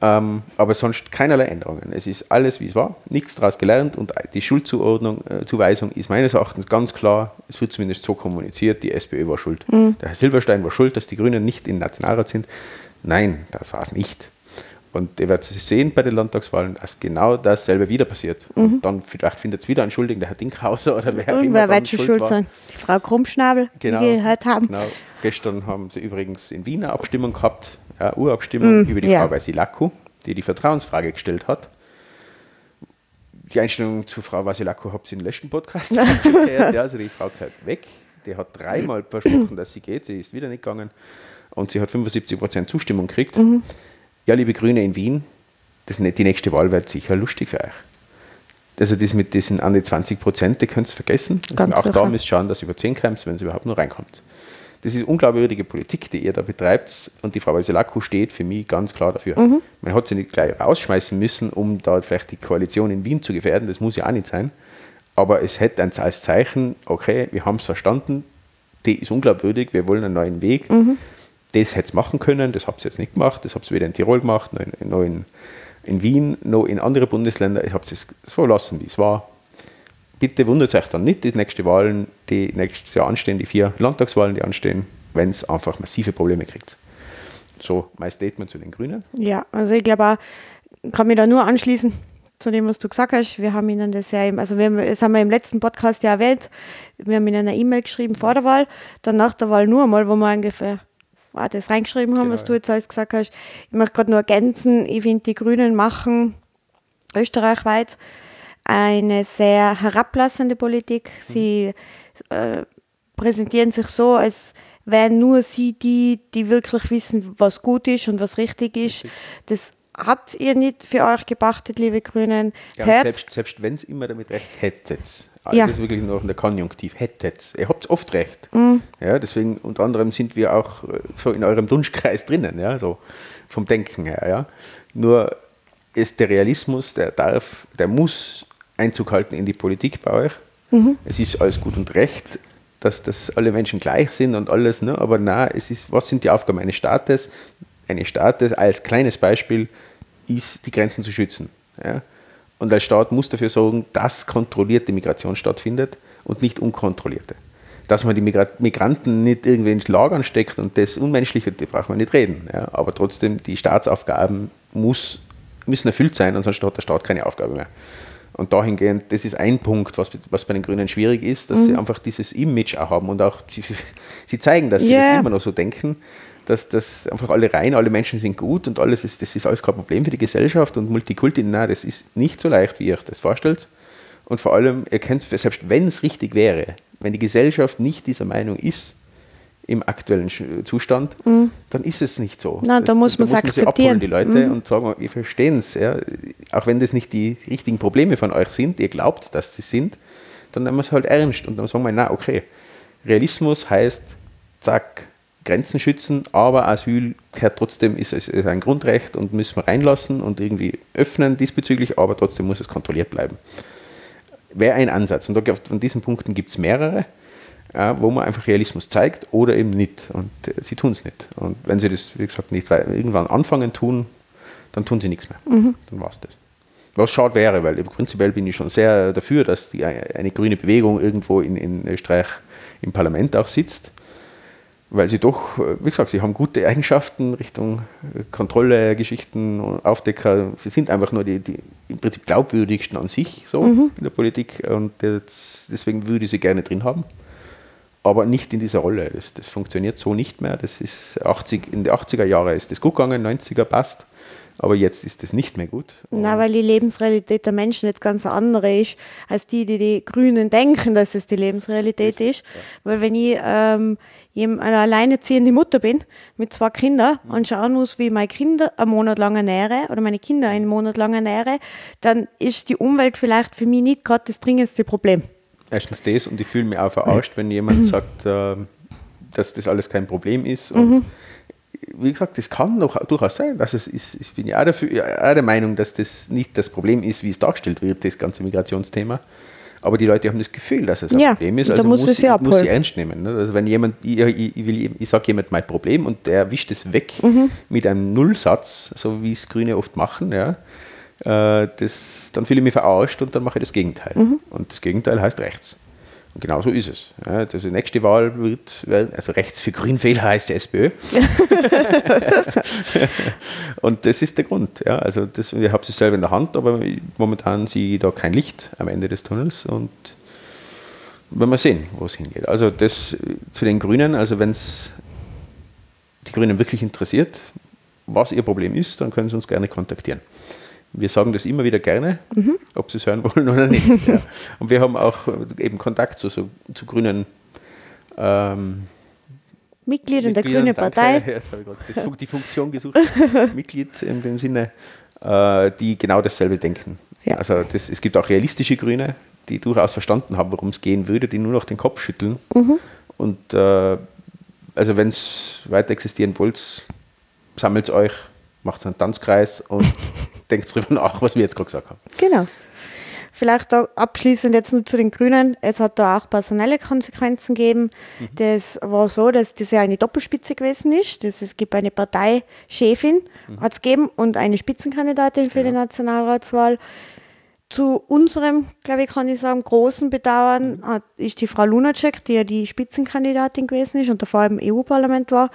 Ähm, aber sonst keinerlei Änderungen. Es ist alles, wie es war, nichts daraus gelernt und die Schuldzuordnung, äh, Zuweisung ist meines Erachtens ganz klar, es wird zumindest so kommuniziert, die SPÖ war schuld. Mhm. Der Herr Silberstein war schuld, dass die Grünen nicht im Nationalrat sind. Nein, das war es nicht. Und ihr werdet sehen bei den Landtagswahlen, dass genau dasselbe wieder passiert. Mhm. Und dann vielleicht findet es wieder einen Schuldigen, der Herr Dinkhauser oder wer Irgendwer immer wird schon schuld war. sein. Die Frau Krummschnabel, genau, die wir gehört haben. Genau. Gestern haben sie übrigens in Wien eine Abstimmung gehabt, eine Urabstimmung mhm, über die ja. Frau Vasilako, die die Vertrauensfrage gestellt hat. Die Einstellung zu Frau Vasilako habt ihr im letzten Podcast <laughs> gehört. Ja, also die Frau gehört weg. Die hat dreimal versprochen, dass sie geht. Sie ist wieder nicht gegangen. Und sie hat 75 Prozent Zustimmung gekriegt. Mhm ja, liebe Grüne in Wien, das, die nächste Wahl wird sicher lustig für euch. Also das mit diesen an die 20 Prozent, die könnt ihr vergessen. Also auch da müsst ihr schauen, dass ihr über 10 kommt, wenn es überhaupt nur reinkommt. Das ist unglaubwürdige Politik, die ihr da betreibt und die Frau Weiselaku steht für mich ganz klar dafür. Mhm. Man hat sie nicht gleich rausschmeißen müssen, um da vielleicht die Koalition in Wien zu gefährden, das muss ja auch nicht sein. Aber es hätte als Zeichen, okay, wir haben es verstanden, die ist unglaubwürdig, wir wollen einen neuen Weg. Mhm das hätte es machen können, das habt ihr jetzt nicht gemacht, das habt ihr weder in Tirol gemacht, noch in, noch in, in Wien, noch in andere Bundesländer, ich habe es so lassen, wie es war. Bitte wundert euch dann nicht, die nächsten Wahlen, die nächstes Jahr anstehen, die vier Landtagswahlen, die anstehen, wenn es einfach massive Probleme kriegt. So mein Statement zu den Grünen. Ja, also ich glaube auch, kann mich da nur anschließen zu dem, was du gesagt hast. Wir haben Ihnen das ja, also wir, das haben wir im letzten Podcast ja erwähnt, wir haben Ihnen eine E-Mail geschrieben vor der Wahl, dann nach der Wahl nur einmal, wo wir ungefähr ah, das reingeschrieben haben, genau. was du jetzt alles gesagt hast. Ich möchte gerade nur ergänzen, ich finde, die Grünen machen österreichweit eine sehr herablassende Politik. Mhm. Sie äh, präsentieren sich so, als wären nur sie die, die wirklich wissen, was gut ist und was richtig ist. Richtig. Das habt ihr nicht für euch gepachtet, liebe Grünen. Ja, selbst, selbst wenn es immer damit recht hättet, also ja. Das ist wirklich noch in der Konjunktiv. Hättet. Ihr habt oft recht. Mhm. Ja, deswegen unter anderem sind wir auch äh, so in eurem Dunschkreis drinnen, ja, so vom Denken her. Ja. Nur ist der Realismus, der darf, der muss Einzug halten in die Politik bei euch. Mhm. Es ist alles gut und recht, dass, dass alle Menschen gleich sind und alles, ne? aber na, es ist, was sind die Aufgaben eines Staates? Eines Staates als kleines Beispiel ist, die Grenzen zu schützen. Ja? Und als Staat muss dafür sorgen, dass kontrollierte Migration stattfindet und nicht unkontrollierte. Dass man die Migranten nicht irgendwie in Lagern steckt und das unmenschlich wird, da braucht man nicht reden. Ja. Aber trotzdem, die Staatsaufgaben muss, müssen erfüllt sein, ansonsten hat der Staat keine Aufgabe mehr. Und dahingehend, das ist ein Punkt, was, was bei den Grünen schwierig ist, dass mhm. sie einfach dieses Image auch haben und auch sie, <laughs> sie zeigen, dass sie yeah. das immer noch so denken dass das einfach alle rein, alle Menschen sind gut und alles ist, das ist alles kein Problem für die Gesellschaft und Multikulti, nein, das ist nicht so leicht, wie ihr euch das vorstellt. Und vor allem, ihr könnt, selbst wenn es richtig wäre, wenn die Gesellschaft nicht dieser Meinung ist, im aktuellen Zustand, mhm. dann ist es nicht so. Na, da muss man es akzeptieren. Abholen, die Leute, mhm. und sagen, wir verstehen es. Ja. Auch wenn das nicht die richtigen Probleme von euch sind, ihr glaubt, dass sie sind, dann nehmen wir es halt ernst und dann sagen wir, na okay, Realismus heißt, zack, Grenzen schützen, aber Asyl gehört trotzdem, ist, ist ein Grundrecht und müssen wir reinlassen und irgendwie öffnen diesbezüglich, aber trotzdem muss es kontrolliert bleiben. Wäre ein Ansatz. Und da, von diesen Punkten gibt es mehrere, äh, wo man einfach Realismus zeigt oder eben nicht. Und äh, sie tun es nicht. Und wenn sie das, wie gesagt, nicht irgendwann anfangen tun, dann tun sie nichts mehr. Mhm. Dann war es das. Was schade wäre, weil prinzipiell bin ich schon sehr dafür, dass die, eine grüne Bewegung irgendwo in, in Österreich im Parlament auch sitzt weil sie doch, wie gesagt, sie haben gute Eigenschaften Richtung äh, Kontrolle, Geschichten, Aufdecker. Sie sind einfach nur die, die im Prinzip glaubwürdigsten an sich so mhm. in der Politik und das, deswegen würde ich sie gerne drin haben. Aber nicht in dieser Rolle. Das, das funktioniert so nicht mehr. Das ist 80, in den 80er Jahren ist das gut gegangen, 90er passt. Aber jetzt ist es nicht mehr gut. Na, weil die Lebensrealität der Menschen jetzt ganz andere ist, als die, die die Grünen denken, dass es die Lebensrealität Richtig, ist. Ja. Weil wenn ich ähm, eine alleineziehende Mutter bin mit zwei Kindern mhm. und schauen muss, wie meine Kinder einen Monat lang ernähre oder meine Kinder einen Monat lang ernähre, dann ist die Umwelt vielleicht für mich nicht gerade das dringendste Problem. Erstens das und ich fühle mich auch verarscht, wenn jemand sagt, äh, dass das alles kein Problem ist. Und mhm wie gesagt, das kann noch durchaus sein. Dass es ist, ich bin ja auch, dafür, auch der Meinung, dass das nicht das Problem ist, wie es dargestellt wird, das ganze Migrationsthema. Aber die Leute haben das Gefühl, dass es ein Ja, Problem ist, da also muss muss, sie muss ich ernst nehmen. Ne? Also wenn jemand, ich, ich, ich, ich sage jemand mein Problem und der wischt es weg Mhm. mit einem Nullsatz, so wie es Grüne oft machen, ja, äh, das, dann fühle ich mich verarscht und dann mache ich das Gegenteil. Mhm. Und das Gegenteil heißt rechts. Und genau so ist es. Ja, also die nächste Wahl wird, werden- also rechts für Grünwähler heißt die SPÖ. <laughs> und das ist der Grund. Ja, also das, ich habe es selber in der Hand, aber momentan sehe ich da kein Licht am Ende des Tunnels und werden wir sehen, wo es hingeht. Also das äh, zu den Grünen, also wenn es die Grünen wirklich interessiert, was ihr Problem ist, dann können sie uns gerne kontaktieren. Wir sagen das immer wieder gerne, ob sie es hören wollen oder nicht. <laughs> ja. Und wir haben auch äh, eben Kontakt zu, so, zu Grünen ähm, Mitgliedern der Grünen. Partei. <laughs> Ja, das die Funktion gesucht. <laughs> Mitglied in dem Sinne, äh, die genau dasselbe denken. Ja. Also das, es gibt auch realistische Grüne, die durchaus verstanden haben, worum es gehen würde, die nur noch den Kopf schütteln. Mhm. Und äh, also wenn es weiter existieren wollt, sammelt euch, macht einen Tanzkreis und denkt drüber nach, was wir jetzt gerade gesagt haben. Genau. Vielleicht da abschließend jetzt nur zu den Grünen. Es hat da auch personelle Konsequenzen gegeben. Mhm. Das war so, dass das ja eine Doppelspitze gewesen ist. Das, es gibt eine Parteichefin, Mhm. hat es gegeben, und eine Spitzenkandidatin für die Nationalratswahl. Zu unserem, glaube ich, kann ich sagen, großen Bedauern Mhm. hat, ist die Frau Lunacek, die ja die Spitzenkandidatin gewesen ist und davor im EU-Parlament war,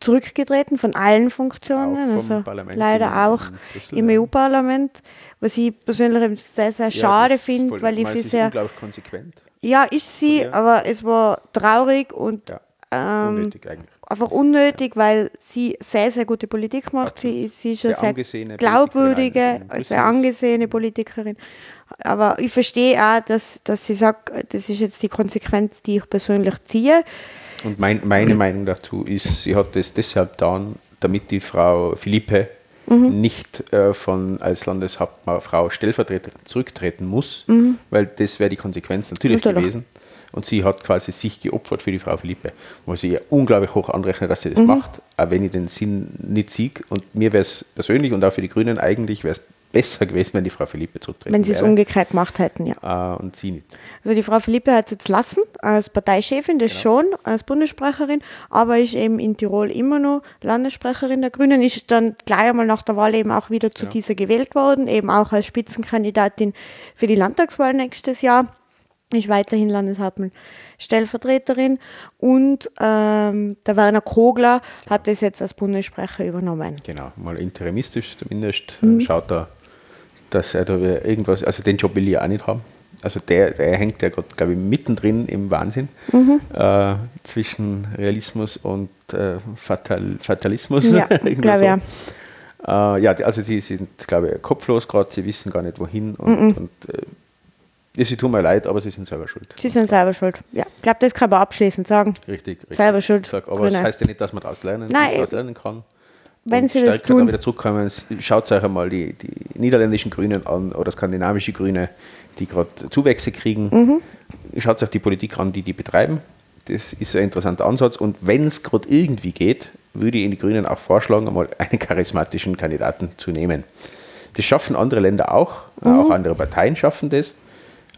zurückgetreten von allen Funktionen. Also Parlament leider auch Brüssel, im ja. EU-Parlament, was ich persönlich sehr, sehr schade das ist finde, weil ich ist sehr. unglaublich konsequent. Ja, ist sie, aber es war traurig und Ja, ähm, unnötig einfach unnötig, weil sie sehr, sehr gute Politik macht. Sie, sie ist eine Sehr sehr glaubwürdige, sehr angesehene Politikerin. Aber ich verstehe auch, dass, dass sie sagt, das ist jetzt die Konsequenz, die ich persönlich ziehe. Und mein, meine Meinung dazu ist, sie hat das deshalb getan, damit die Frau Philippe Mhm. nicht äh, von als Landeshauptfrau Stellvertreterin zurücktreten muss, weil das wäre die Konsequenz natürlich Natürlich. gewesen. Und sie hat quasi sich geopfert für die Frau Philippe, was ich ihr unglaublich hoch anrechne, dass sie das Mhm. macht, auch wenn ich den Sinn nicht sehe. Und mir wäre es persönlich und auch für die Grünen eigentlich wäre es besser gewesen, wenn die Frau Philippe zurücktreten Wenn sie es umgekehrt gemacht hätten, ja. Äh, und sie nicht. Also die Frau Philippe hat es jetzt lassen, als Parteichefin, das schon, als Bundessprecherin, aber ist eben in Tirol immer noch Landessprecherin der Grünen, ist dann gleich einmal nach der Wahl eben auch wieder zu dieser gewählt worden, eben auch als Spitzenkandidatin für die Landtagswahl nächstes Jahr. Ist weiterhin Landeshauptmann Stellvertreterin und ähm, der Werner Kogler hat das jetzt als Bundessprecher übernommen. Genau, mal interimistisch zumindest. Mhm. Schaut er, dass er da irgendwas, also den Job will ich auch nicht haben. Also der, der hängt ja gerade, glaube ich, mittendrin im Wahnsinn Mhm. äh, zwischen Realismus und äh, Fatal, Fatalismus. Ja, <laughs> glaube ja. Äh, ja, also sie sind, glaube ich, kopflos gerade, sie wissen gar nicht wohin und, Mhm. und äh, ja, sie tun mir leid, aber sie sind selber schuld. Sie sind selber schuld. Ja, ich glaube, das kann man abschließend sagen. Richtig, richtig. Selber schuld, Sag, aber Grüne. das heißt ja nicht, dass man daraus lernen, Nein, daraus lernen kann. Wenn sie das dann tun. wieder zurückkommen, schaut euch einmal die, die niederländischen Grünen an oder skandinavische Grüne, die gerade Zuwächse kriegen. Mhm. Schaut euch die Politik an, die die betreiben. Das ist ein interessanter Ansatz. Und wenn es gerade irgendwie geht, würde ich in die Grünen auch vorschlagen, einmal einen charismatischen Kandidaten zu nehmen. Das schaffen andere Länder auch, Mhm. auch andere Parteien schaffen das.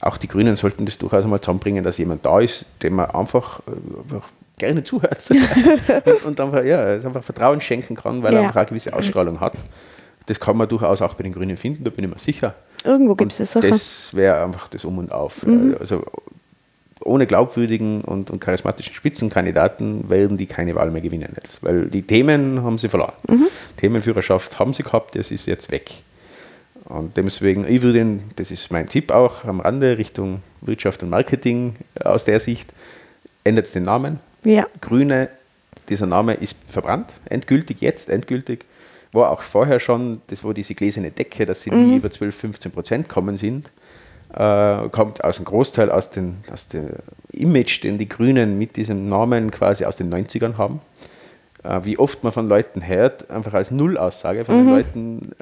Auch die Grünen sollten das durchaus einmal zusammenbringen, dass jemand da ist, dem man einfach, äh, einfach gerne zuhört <laughs> und, und einfach, ja, einfach Vertrauen schenken kann, weil er Ja. einfach eine gewisse Ausstrahlung hat. Das kann man durchaus auch bei den Grünen finden, da bin ich mir sicher. Irgendwo gibt es das sicher. Das wäre einfach das Um und Auf. Mhm. Also ohne glaubwürdigen und, und charismatischen Spitzenkandidaten werden die keine Wahl mehr gewinnen jetzt. Weil die Themen haben sie verloren. Mhm. Themenführerschaft haben sie gehabt, das ist jetzt weg. Und deswegen, ich würde, ihn- das ist mein Tipp auch am Rande Richtung Wirtschaft und Marketing äh, aus der Sicht, ändert den Namen. Ja. Grüne, dieser Name ist verbrannt, endgültig jetzt, endgültig. War auch vorher schon, das war diese gläserne Decke, dass sie nie über 12, 15 Prozent kommen sind. Äh, kommt aus einem Großteil aus dem aus dem Image, den die Grünen mit diesem Namen quasi aus den 90ern haben. Äh, wie oft man von Leuten hört, einfach als Nullaussage von den Leuten,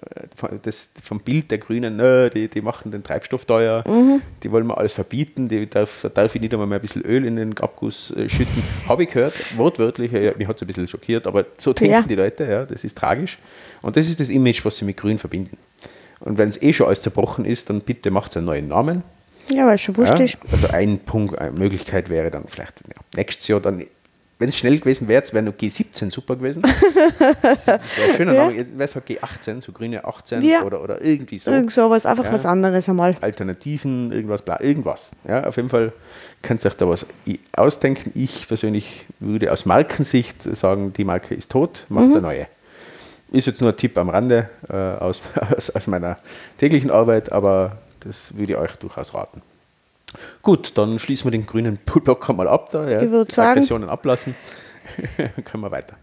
äh, das, vom Bild der Grünen, nö, die, die machen den Treibstoff teuer, die wollen wir alles verbieten, die darf, da darf ich nicht einmal mehr ein bisschen Öl in den Abguss äh, schütten. <laughs> Habe ich gehört, wortwörtlich, ja, mich hat es ein bisschen schockiert, aber so denken Ja. die Leute, ja, das ist tragisch. Und das ist das Image, was sie mit Grün verbinden. Und wenn es eh schon alles zerbrochen ist, dann bitte macht einen neuen Namen. Ja, weil es schon wurscht Ja, also ein Punkt, eine Möglichkeit wäre dann vielleicht ja, nächstes Jahr dann, wenn es schnell gewesen wäre, wäre noch G17 super gewesen. <laughs> das wäre ein schöner Ja. Name. Jetzt wäre es halt G18, so grüne 18 Ja. oder, oder irgendwie so. Irgend sowas, einfach Ja. was anderes einmal. Alternativen, irgendwas, bla, irgendwas. Ja, auf jeden Fall könnt ihr euch da was ausdenken. Ich persönlich würde aus Markensicht sagen, die Marke ist tot, macht Mhm. eine neue. Ist jetzt nur ein Tipp am Rande äh, aus, <laughs> aus, aus meiner täglichen Arbeit, aber das würde ich euch durchaus raten. Gut, dann schließen wir den grünen Pullblock mal ab da. Ja, Ich würd die sagen- Aggressionen ablassen. Dann <laughs> können wir weiter.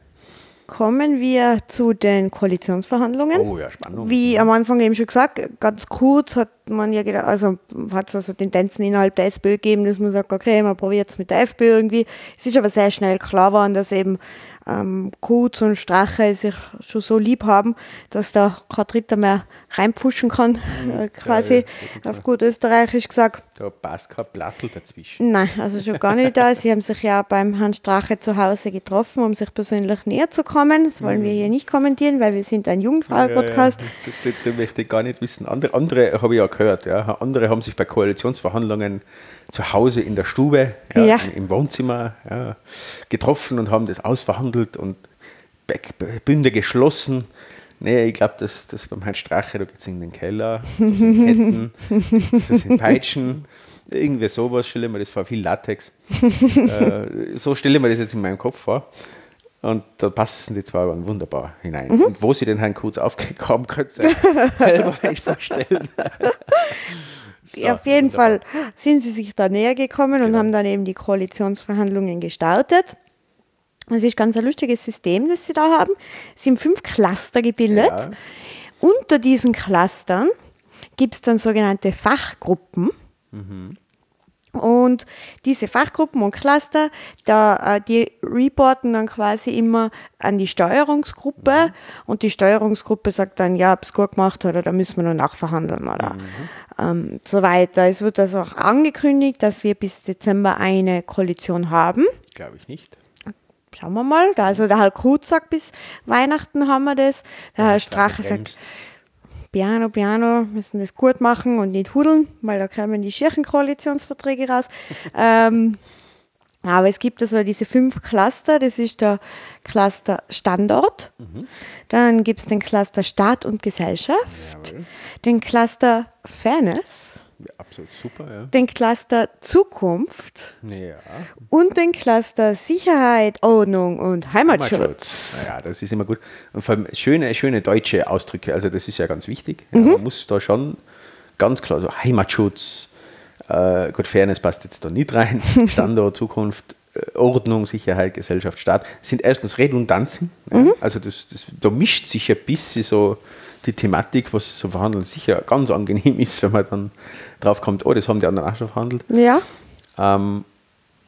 Kommen wir zu den Koalitionsverhandlungen. Oh ja, Spannung. Wie am Anfang eben schon gesagt, ganz kurz hat man ja gedacht, also hat es also Tendenzen innerhalb der SPÖ gegeben, dass man sagt, okay, man probiert es mit der FPÖ irgendwie. Es ist aber sehr schnell klar geworden, dass eben ähm, Kurz und Strache sich schon so lieb haben, dass da kein Dritter mehr reinpfuschen kann, äh, quasi ja, auf gut österreichisch gesagt. Da passt kein Plattel dazwischen. Nein, also schon gar nicht da. Sie haben sich ja beim Herrn Strache zu Hause getroffen, um sich persönlich näher zu kommen. Das wollen wir hier nicht kommentieren, weil wir sind ein Jugendfrau-Podcast. Ja, ja. Da, möchte ich gar nicht wissen. Andere, andere habe ich ja gehört. Ja. Andere haben sich bei Koalitionsverhandlungen zu Hause in der Stube, ja, Ja. im Wohnzimmer getroffen und haben das ausverhandelt und Bünde geschlossen. Nee, ich glaube, das, das beim Herrn Strache, da geht es in den Keller, da sind Ketten, das sind Peitschen, irgendwie sowas, stelle ich mir das vor, viel Latex. <laughs> äh, so stelle ich mir das jetzt in meinem Kopf vor. Und da passen die zwei dann wunderbar hinein. Mhm. Und wo sie den Herrn Kurz aufgekommen <laughs> könnt ihr selber nicht vorstellen. <laughs> So, auf jeden wunderbar. Fall sind sie sich da näher gekommen und haben dann eben die Koalitionsverhandlungen gestartet. Das ist ganz ein lustiges System, das sie da haben. Es sind fünf Cluster gebildet. Ja. Unter diesen Clustern gibt es dann sogenannte Fachgruppen. Und diese Fachgruppen und Cluster, da, äh, die reporten dann quasi immer an die Steuerungsgruppe und die Steuerungsgruppe sagt dann, ja, ob es gut gemacht oder da müssen wir noch nachverhandeln oder ähm, so weiter. Es wird also auch angekündigt, dass wir bis Dezember eine Koalition haben. Glaube ich nicht. Schauen wir mal. Da- Also der Herr Kruz sagt, bis Weihnachten haben wir das. Der Herr Strache sagt. Piano, Piano, müssen das gut machen und nicht hudeln, weil da kommen die schirchen Koalitionsverträge raus. <laughs> ähm, aber es gibt also diese fünf Cluster. Das ist der Cluster Standort. Dann gibt es den Cluster Staat und Gesellschaft. Jawohl. Den Cluster Fairness. Ja, absolut super, ja. Den Cluster Zukunft. Ja. Und den Cluster Sicherheit, Ordnung und Heimatschutz. Naja, das ist immer gut. Und vor allem schöne, schöne deutsche Ausdrücke, also das ist ja ganz wichtig. Ja, Man muss da schon ganz klar so Heimatschutz, äh, gut, Fairness passt jetzt da nicht rein, <laughs> Standort, Zukunft, Ordnung, Sicherheit, Gesellschaft, Staat, sind erstens Redundanzen. Ja, also das, das, da mischt sich ein bisschen so die Thematik, was so verhandeln sicher ganz angenehm <laughs> ist, wenn man dann drauf kommt, oh, das haben die anderen auch schon verhandelt. Ja, Ähm,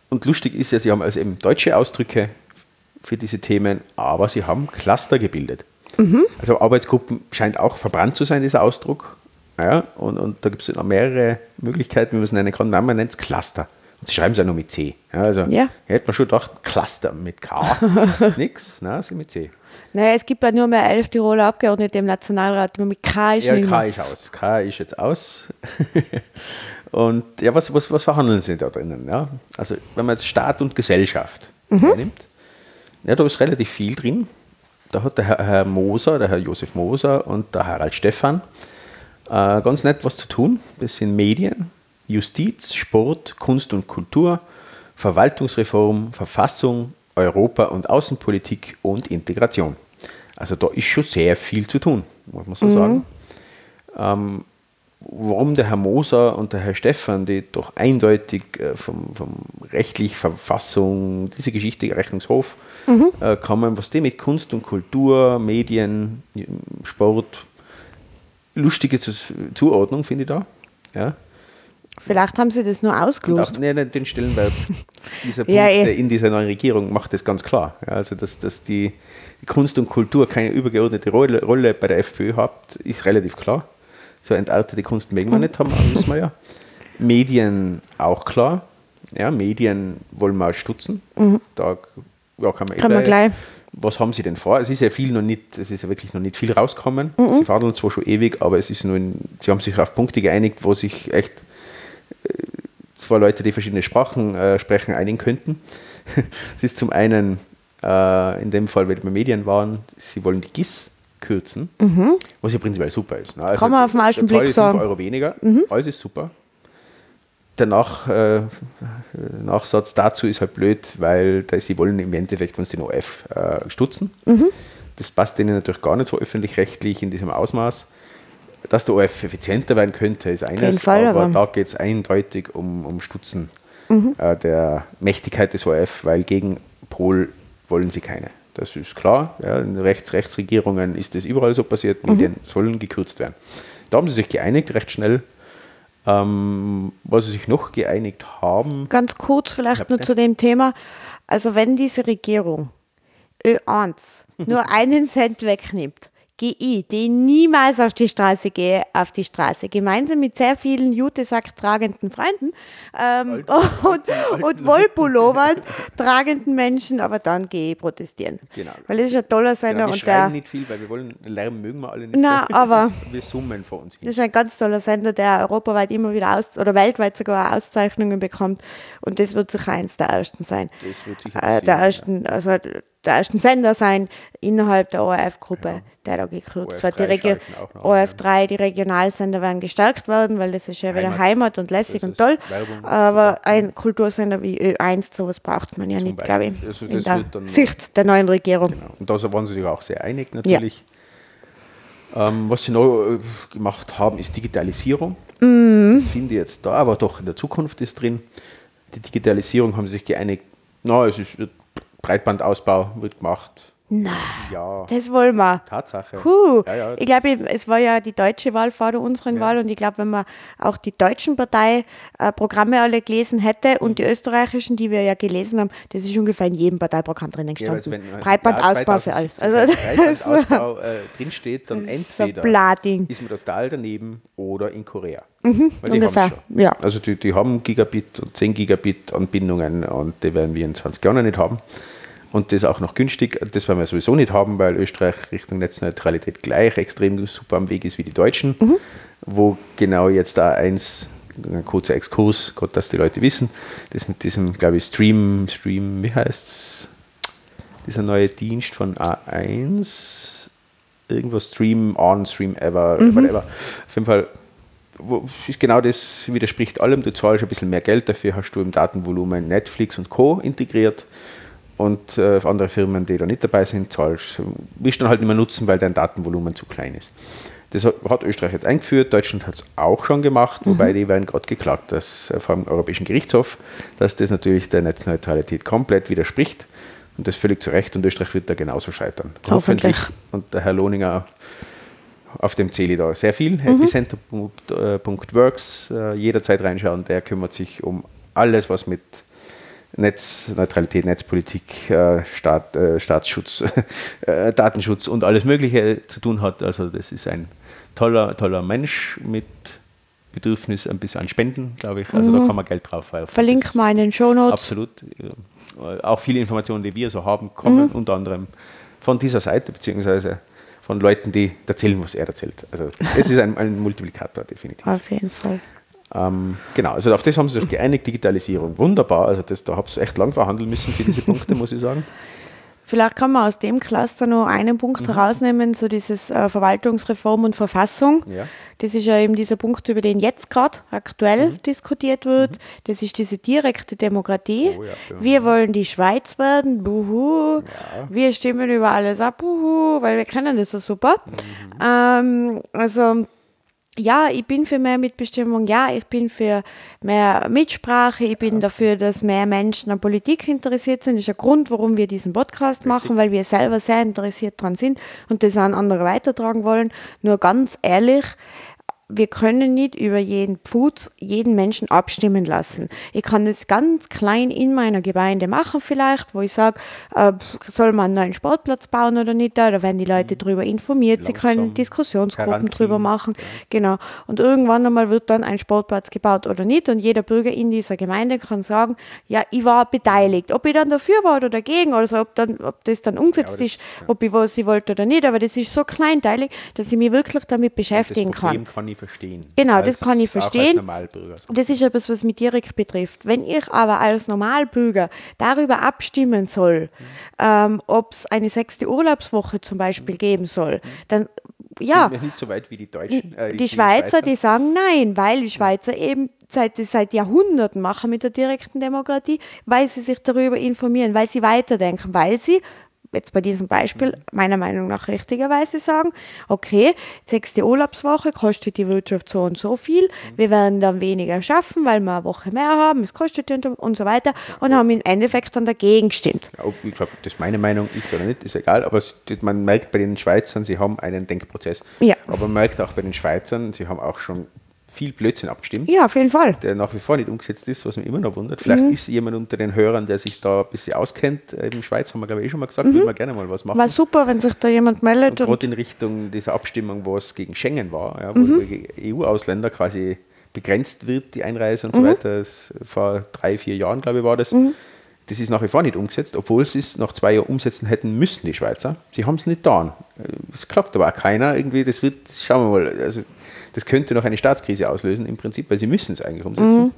und lustig ist ja, sie haben also eben deutsche Ausdrücke für diese Themen, aber sie haben Cluster gebildet. Also Arbeitsgruppen scheint auch verbrannt zu sein, dieser Ausdruck. Ja, und, und da gibt es noch mehrere Möglichkeiten, wie man es nennen kann. Nein, man nennt es Cluster. Und sie schreiben es ja nur mit C. Ja, also Ja. hätte man schon gedacht, Cluster mit K. <laughs> Nix, nein, sie mit C. naja, es gibt ja nur mehr elf Tiroler Abgeordnete im Nationalrat, nur mit K ist Ja, nicht K ist aus. K ist jetzt aus. <laughs> und ja, was, was, was verhandeln Sie da drinnen? Ja? Also, wenn man jetzt Staat und Gesellschaft nimmt, ja, da ist relativ viel drin. Da hat der Herr, Herr Moser, der Herr Josef Moser und der Harald Stephan äh, ganz nett was zu tun. Das sind Medien, Justiz, Sport, Kunst und Kultur, Verwaltungsreform, Verfassung, Europa- und Außenpolitik und Integration. Also da ist schon sehr viel zu tun, muss man so sagen. Ähm, warum der Herr Moser und der Herr Stephan, die doch eindeutig äh, vom, vom rechtlich Verfassung, diese Geschichte, Rechnungshof, äh, kommen, was die mit Kunst und Kultur, Medien, Sport, lustige Zu Zuordnung, finde ich da. Ja. Vielleicht haben sie das nur ausgelost. auch, nee, den Stellenwert <laughs> dieser Ja, Punkte eh. in dieser neuen Regierung macht das ganz klar. Ja, also, dass, dass die Kunst und Kultur keine übergeordnete Rolle, Rolle bei der FPÖ hat, ist relativ klar. So entartete Kunst mögen wir nicht haben, wissen wir ja. Medien auch klar. Ja, Medien wollen wir stutzen. Da ja, kann man, eh Kann man gleich. Was haben Sie denn vor? Es ist ja viel noch nicht, es ist ja wirklich noch nicht viel rausgekommen. Mhm. Sie verhandeln zwar schon ewig, aber es ist nur in, Sie haben sich auf Punkte geeinigt, wo sich echt zwei Leute, die verschiedene Sprachen äh, sprechen, einigen könnten. <laughs> Es ist zum einen, äh, in dem Fall, wenn wir Medien waren, sie wollen die GIS kürzen, was ja prinzipiell super ist. Ne? Also Mhm. Kann man auf den ersten Blick sagen. Mhm. Euro weniger, alles ist super. Der Nach, äh, Nachsatz dazu ist halt blöd, weil da, sie wollen im Endeffekt von den OF äh, stutzen. Mhm. Das passt denen natürlich gar nicht so öffentlich-rechtlich in diesem Ausmaß. Dass der OF effizienter werden könnte, ist eines, Fall, aber, aber- Mhm. da geht es eindeutig um, um Stutzen äh, der Mächtigkeit des OF, weil gegen Pol wollen sie keine. Das ist klar. Ja, in Rechts Rechtsregierungen ist das überall so passiert. Mhm. Medien sollen gekürzt werden. Da haben sie sich geeinigt, recht schnell. Ähm, was sie sich noch geeinigt haben, Ganz kurz vielleicht nur zu dem Thema. Also wenn diese Regierung Ö1 <laughs> nur einen Cent wegnimmt, gehe ich, die niemals auf die Straße gehe, auf die Straße. Gemeinsam mit sehr vielen Jutesack tragenden Freunden ähm, <laughs> und, und Wollpullovern <laughs> tragenden Menschen, aber dann gehe ich protestieren. Genau. Weil es ist ein toller Sender ja, wir und der, nicht viel, weil wir wollen, Lärm mögen wir alle nicht Na, so. <laughs> aber- wir summen vor uns hin. Das ist ein ganz toller Sender, der europaweit immer wieder aus oder weltweit sogar Auszeichnungen bekommt. Und das wird sicher eins der ersten sein. Das wird sicher äh, der ersten, also der ersten Sender sein innerhalb der ORF-Gruppe, der da gekürzt wird. Die ORF3 Regio schalten auch noch an, ORF3, die Regionalsender werden gestärkt werden, weil das ist ja wieder Heimat. Und lässig und ist toll. Werbung. Aber ein Kultursender wie Ö1, sowas braucht man ja nicht, glaube ich. Also in der wird Sicht der neuen Regierung. Genau. Und da waren sie sich auch sehr einig natürlich. Ähm, was sie noch äh, gemacht haben, ist Digitalisierung. Mhm. Das finde ich jetzt da, aber doch in der Zukunft ist drin. Die Digitalisierung haben sie sich geeinigt. Na, es ist Breitbandausbau wird gemacht. Na, Ja, das wollen wir. Tatsache. Puh. Ja, ja, Ich glaube, es war ja die deutsche Wahl vor der unseren. Wahl und ich glaube, wenn man auch die deutschen Parteiprogramme alle gelesen hätte und die österreichischen, die wir ja gelesen haben, das ist ungefähr in jedem Parteiprogramm drinnen Ja, gestanden. also wenn- Breitbandausbau ja, für alles. 2017 Also Breitbandausbau <laughs> äh, drinsteht, dann so entweder Blading. ist man total daneben oder in Korea. Weil die Mhm, ungefähr, ja. Also die, die haben Gigabit und 10 Gigabit Anbindungen und die werden wir in 20 Jahren nicht haben. Und das auch noch günstig. Das werden wir sowieso nicht haben, weil Österreich Richtung Netzneutralität gleich extrem super am Weg ist wie die Deutschen, Mhm. wo genau jetzt da eins, ein kurzer Exkurs, Gott, dass die Leute wissen, das mit diesem, glaube ich, Stream, Stream, wie heißt's? Dieser neue Dienst von A1, irgendwas Stream on, Stream ever, whatever. Auf jeden Fall ist genau das widerspricht allem. Du zahlst ein bisschen mehr Geld, dafür hast du im Datenvolumen Netflix und Co. integriert. Und äh, andere Firmen, die da nicht dabei sind, zahlst, willst du dann halt nicht mehr nutzen, weil dein Datenvolumen zu klein ist. Das hat, Österreich jetzt eingeführt, Deutschland hat es auch schon gemacht, wobei die werden gerade geklagt, dass äh, vom Europäischen Gerichtshof, dass das natürlich der Netzneutralität komplett widerspricht. Und das völlig zu Recht und Österreich wird da genauso scheitern. Hoffentlich. Und der Herr Lohninger auf dem zähle ich da sehr viel. Mhm. Epicenter.works, äh, jederzeit reinschauen, der kümmert sich um alles, was mit Netzneutralität, Netzpolitik, äh, Staat, äh, Staatsschutz, <laughs> äh, Datenschutz und alles Mögliche zu tun hat. Also das ist ein toller, toller Mensch mit Bedürfnis ein bisschen an Spenden, glaube ich. Also da kann man Geld drauf werfen. Mhm. Verlink mal in den Shownotes. Absolut. Auch viele Informationen, die wir so haben, kommen Mhm. unter anderem von dieser Seite, beziehungsweise von Leuten, die erzählen, was er erzählt. Also es ist ein, ein Multiplikator, definitiv. Auf jeden Fall. Ähm, genau, also auf das haben sie sich geeinigt, Digitalisierung. Wunderbar, also das, da habt ihr echt lang verhandeln müssen für diese Punkte, muss ich sagen. <laughs> Vielleicht kann man aus dem Cluster noch einen Punkt Mhm. herausnehmen, so dieses äh, Verwaltungsreform und Verfassung. Ja. Das ist ja eben dieser Punkt, über den jetzt gerade aktuell Mhm. diskutiert wird. Das ist diese direkte Demokratie. Oh ja, ja. Wir wollen die Schweiz werden, buhu. Wir stimmen über alles ab, buhu, weil wir kennen das so super. Mhm. Ähm, also ja, ich bin für mehr Mitbestimmung, ja, ich bin für mehr Mitsprache, ich bin dafür, dass mehr Menschen an Politik interessiert sind. Das ist ein Grund, warum wir diesen Podcast machen, weil wir selber sehr interessiert dran sind und das an andere weitertragen wollen. Nur ganz ehrlich, wir können nicht über jeden Pfuz jeden Menschen abstimmen lassen. Ich kann das ganz klein in meiner Gemeinde machen vielleicht, wo ich sage, äh, soll man einen neuen Sportplatz bauen oder nicht, da werden die Leute darüber informiert, sie können Langsam Diskussionsgruppen heranziehen. drüber machen. Genau. Und irgendwann einmal wird dann ein Sportplatz gebaut oder nicht und jeder Bürger in dieser Gemeinde kann sagen, ja, ich war beteiligt. Ob ich dann dafür war oder dagegen, also ob, dann, ob das dann umgesetzt das- ist, ob ich was ich wollte oder nicht, aber das ist so kleinteilig, dass ich mich wirklich damit beschäftigen kann. kann verstehen. Genau, das kann ich verstehen. Das ist etwas, was mich direkt betrifft. Wenn ich aber als Normalbürger darüber abstimmen soll, ähm, ob es eine sechste Urlaubswoche zum Beispiel geben soll, dann ja, Sind wir nicht so weit wie die Deutschen. äh, die Schweizer, die sagen nein, weil die Schweizer eben seit, seit Jahrhunderten machen mit der direkten Demokratie, weil sie sich darüber informieren, weil sie weiterdenken, weil sie jetzt bei diesem Beispiel meiner Meinung nach richtigerweise sagen, okay, sechste Urlaubswoche kostet die Wirtschaft so und so viel, wir werden dann weniger schaffen, weil wir eine Woche mehr haben, es kostet und, und so weiter und haben im Endeffekt dann dagegen gestimmt. Ob, das meine Meinung ist oder nicht, ist egal, aber man merkt bei den Schweizern, sie haben einen Denkprozess. Ja. Aber man merkt auch bei den Schweizern, sie haben auch schon viel Blödsinn abgestimmt, Ja, auf jeden Fall. der nach wie vor nicht umgesetzt ist, was mich immer noch wundert. Vielleicht Mhm. ist jemand unter den Hörern, der sich da ein bisschen auskennt. Äh, In Schweiz haben wir, glaube ich, eh schon mal gesagt, würden wir gerne mal was machen. War super, wenn sich da jemand meldet. Und Und, gerade in Richtung dieser Abstimmung, wo es gegen Schengen war, ja, Mhm. wo die EU-Ausländer quasi begrenzt wird, die Einreise Mhm. und so weiter. Das, vor drei, vier Jahren, glaube ich, war das. Das ist nach wie vor nicht umgesetzt, obwohl sie es nach zwei Jahren umsetzen hätten müssen, die Schweizer. Sie haben es nicht getan. Es klappt aber auch keiner. Irgendwie, das wird, schauen wir mal, also das könnte noch eine Staatskrise auslösen im Prinzip, weil sie müssen es eigentlich umsetzen.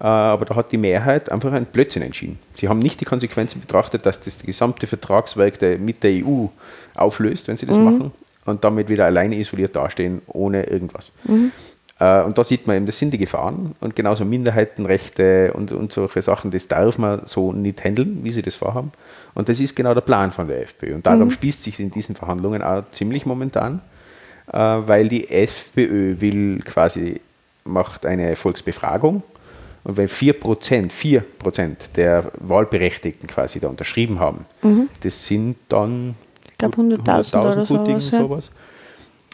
Äh, Aber da hat die Mehrheit einfach einen Blödsinn entschieden. Sie haben nicht die Konsequenzen betrachtet, dass das gesamte Vertragswerk der, mit der EU auflöst, wenn sie das machen, und damit wieder alleine isoliert dastehen, ohne irgendwas. Äh, Und da sieht man eben, das sind die Gefahren und genauso Minderheitenrechte und, und solche Sachen, das darf man so nicht handeln, wie sie das vorhaben. Und das ist genau der Plan von der FPÖ. Und darum spießt sich in diesen Verhandlungen auch ziemlich momentan, weil die FPÖ will quasi, macht eine Volksbefragung und wenn 4%, 4% der Wahlberechtigten quasi da unterschrieben haben, das sind dann ich glaube 100.000 oder Guttigen, sowas. Ja. sowas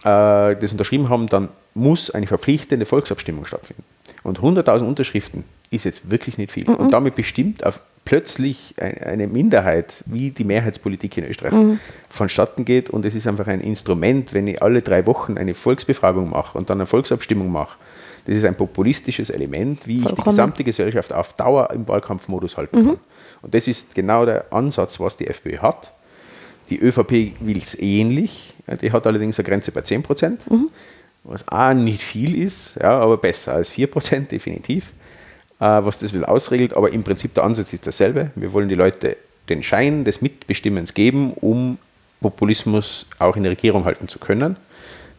äh, das unterschrieben haben, dann muss eine verpflichtende Volksabstimmung stattfinden. Und 100.000 Unterschriften ist jetzt wirklich nicht viel. Mhm. Und damit bestimmt auf plötzlich ein- eine Minderheit, wie die Mehrheitspolitik in Österreich Mhm. vonstatten geht. Und es ist einfach ein Instrument, wenn ich alle drei Wochen eine Volksbefragung mache und dann eine Volksabstimmung mache. Das ist ein populistisches Element, wie ich die Vollkommen. Mhm. gesamte Gesellschaft auf Dauer im Wahlkampfmodus halten kann. Und das ist genau der Ansatz, was die FPÖ hat. Die ÖVP will es ähnlich. Die hat allerdings eine Grenze bei 10 Prozent, was auch nicht viel ist, ja, aber besser als 4 Prozent <laughs> definitiv, was das will ausregelt. Aber im Prinzip der Ansatz ist dasselbe. Wir wollen die Leute den Schein des Mitbestimmens geben, um Populismus auch in der Regierung halten zu können.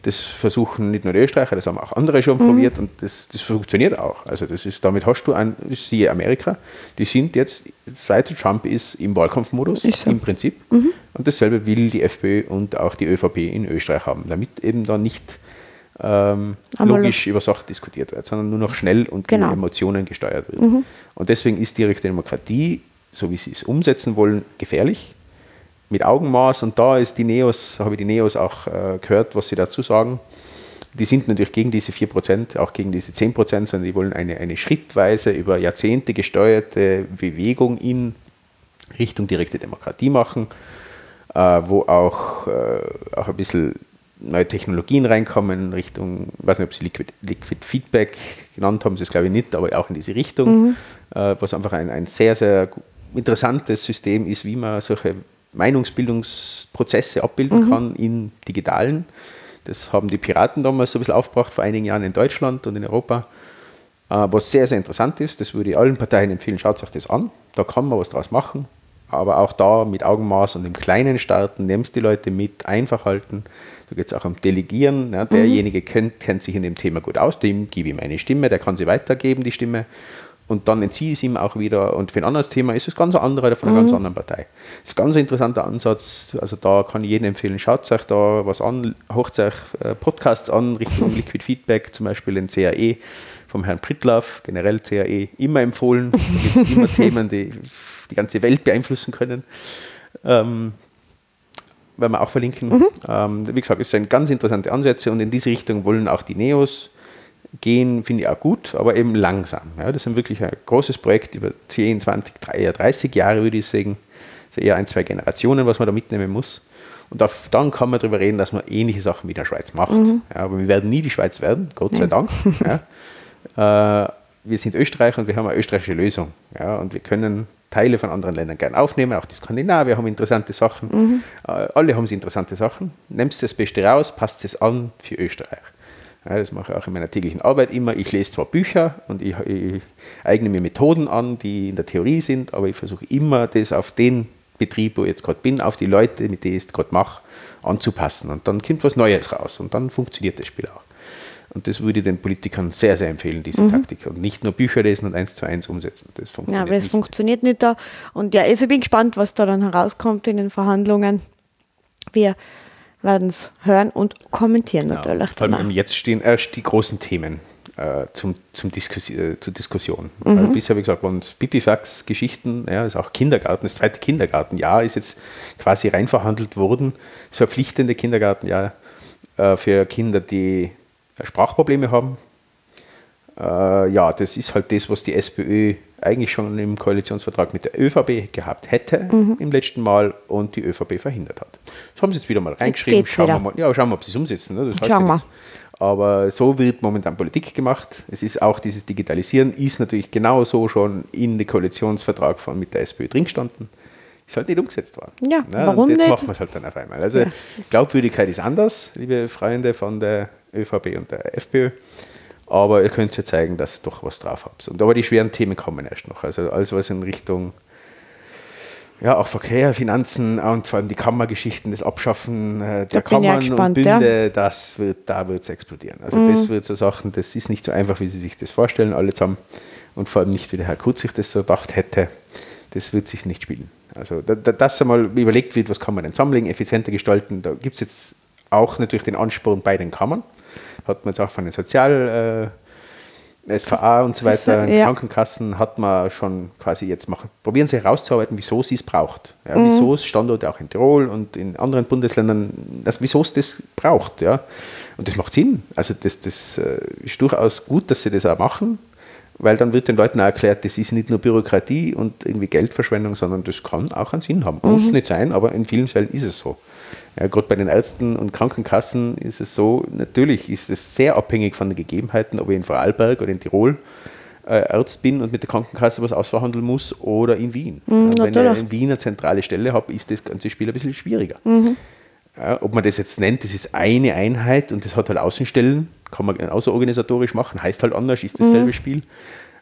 Das versuchen nicht nur die Österreicher, das haben auch andere schon probiert und das, das funktioniert auch. Also das ist, damit hast du ein, siehe Amerika, die sind jetzt, seit Trump ist, im Wahlkampfmodus so. im Prinzip. Und dasselbe will die FPÖ und auch die ÖVP in Österreich haben, damit eben da nicht ähm, logisch über Sachen diskutiert wird, sondern nur noch schnell und Genau. über Emotionen gesteuert wird. Und deswegen ist direkte Demokratie, so wie sie es umsetzen wollen, gefährlich mit Augenmaß und da ist die Neos, habe ich die Neos auch äh, gehört, was sie dazu sagen. Die sind natürlich gegen diese 4%, auch gegen diese 10%, sondern die wollen eine, eine schrittweise über Jahrzehnte gesteuerte Bewegung in Richtung direkte Demokratie machen, äh, wo auch, äh, auch ein bisschen neue Technologien reinkommen, Richtung, ich weiß nicht, ob sie Liquid, Liquid Feedback genannt haben, sie es glaube ich nicht, aber auch in diese Richtung, äh, was einfach ein, ein sehr, sehr interessantes System ist, wie man solche Meinungsbildungsprozesse abbilden kann in digitalen. Das haben die Piraten damals so ein bisschen aufgebracht, vor einigen Jahren in Deutschland und in Europa. Äh, was sehr, sehr interessant ist, das würde ich allen Parteien empfehlen, schaut euch das an. Da kann man was draus machen. Aber auch da mit Augenmaß und im Kleinen starten, nimmst die Leute mit, einfach halten. Da geht es auch um Delegieren. Ja, derjenige kennt, kennt sich in dem Thema gut aus, dem gebe ich meine Stimme, der kann sie weitergeben, die Stimme. Und dann entziehe ich es ihm auch wieder. Und für ein anderes Thema ist es ganz ein anderer von einer ganz anderen Partei. Das ist ein ganz interessanter Ansatz. Also da kann ich jedem empfehlen, schaut euch da was an, hört euch äh, Podcasts an, Richtung <laughs> Liquid Feedback, zum Beispiel den CAE vom Herrn Prittlaff, generell CAE, immer empfohlen. Da gibt es immer <laughs> Themen, die die ganze Welt beeinflussen können. Ähm, werden wir auch verlinken. Ähm, wie gesagt, es sind ganz interessante Ansätze und in diese Richtung wollen auch die Neos gehen, finde ich auch gut, aber eben langsam. Ja, das ist wirklich ein großes Projekt über 10, 20, 30 Jahre, würde ich sagen. Das ist eher ein, zwei Generationen, was man da mitnehmen muss. Und auf, dann kann man darüber reden, dass man ähnliche Sachen wie der Schweiz macht. Ja, aber wir werden nie die Schweiz werden, Gott sei Dank. <laughs> Ja. Äh, wir sind Österreich und wir haben eine österreichische Lösung. Ja, und wir können Teile von anderen Ländern gern aufnehmen, auch die Skandinavier haben interessante Sachen. Äh, alle haben sie interessante Sachen. Nehmt das Beste raus, passt es an für Österreich. Ja, das mache ich auch in meiner täglichen Arbeit immer. Ich lese zwar Bücher und ich, ich eigne mir Methoden an, die in der Theorie sind, aber ich versuche immer, das auf den Betrieb, wo ich jetzt gerade bin, auf die Leute, mit denen ich es gerade mache, anzupassen. Und dann kommt was Neues raus und dann funktioniert das Spiel auch. Und das würde ich den Politikern sehr, sehr empfehlen, diese mhm. Taktik. Und nicht nur Bücher lesen und eins zu eins umsetzen. Das funktioniert ja, aber das nicht. funktioniert nicht da. Und ja, also ich bin gespannt, was da dann herauskommt in den Verhandlungen. Wir werden es hören und kommentieren genau. natürlich. Vor allem jetzt stehen erst die großen Themen äh, zum, zum Diskussi äh, zur Diskussion. Mhm. Also bisher, wie gesagt, waren es Pipifax-Geschichten, ja, ist auch Kindergarten, das zweite Kindergartenjahr ist jetzt quasi rein verhandelt worden, das verpflichtende Kindergartenjahr äh, für Kinder, die Sprachprobleme haben. Äh, ja, das ist halt das, was die SPÖ eigentlich schon im Koalitionsvertrag mit der ÖVP gehabt hätte mhm. im letzten Mal und die ÖVP verhindert hat. Das haben sie jetzt wieder mal reingeschrieben. Schauen wir mal, ja, schauen wir, ob sie es umsetzen. Ne? Das heißt schauen wir. Aber so wird momentan Politik gemacht. Es ist auch dieses Digitalisieren, ist natürlich genauso schon in den Koalitionsvertrag von mit der SPÖ drin gestanden. Ist halt nicht umgesetzt worden. Ja, ja warum jetzt nicht? Machen wir es halt dann auf einmal. Also ja. Glaubwürdigkeit ist anders, liebe Freunde von der ÖVP und der FPÖ. Aber ihr könnt ja zeigen, dass ihr doch was drauf habt. Und aber die schweren Themen kommen erst noch. Also alles, was in Richtung ja, auch Verkehr, Finanzen und vor allem die Kammergeschichten, das Abschaffen äh, der Kammern gespannt, und Bünde, ja. das wird, da wird es explodieren. Also mhm. das wird so Sachen, das ist nicht so einfach, wie Sie sich das vorstellen, alle zusammen. Und vor allem nicht, wie der Herr Kurz sich das so gedacht hätte. Das wird sich nicht spielen. Also da, da, dass einmal überlegt wird, was kann man denn zusammenlegen, effizienter gestalten, da gibt es jetzt auch natürlich den Ansporn bei den Kammern hat man jetzt auch von den Sozial, äh, SVA und so weiter, ja. Krankenkassen hat man schon quasi jetzt machen, probieren sie herauszuarbeiten, wieso sie es braucht. Ja, mhm. Wieso es Standorte auch in Tirol und in anderen Bundesländern, das, wieso es das braucht. Ja. Und das macht Sinn. Also das, das äh, ist durchaus gut, dass sie das auch machen, weil dann wird den Leuten auch erklärt, das ist nicht nur Bürokratie und irgendwie Geldverschwendung, sondern das kann auch einen Sinn haben. Mhm. Muss nicht sein, aber in vielen Fällen ist es so. Ja, Gerade bei den Ärzten und Krankenkassen ist es so, natürlich ist es sehr abhängig von den Gegebenheiten, ob ich in Vorarlberg oder in Tirol äh, Arzt bin und mit der Krankenkasse was ausverhandeln muss oder in Wien. Mhm, wenn ich in Wien eine zentrale Stelle habe, ist das ganze Spiel ein bisschen schwieriger. Mhm. Ja, ob man das jetzt nennt, das ist eine Einheit und das hat halt Außenstellen, kann man außerorganisatorisch machen, heißt halt anders, ist dasselbe mhm. Spiel.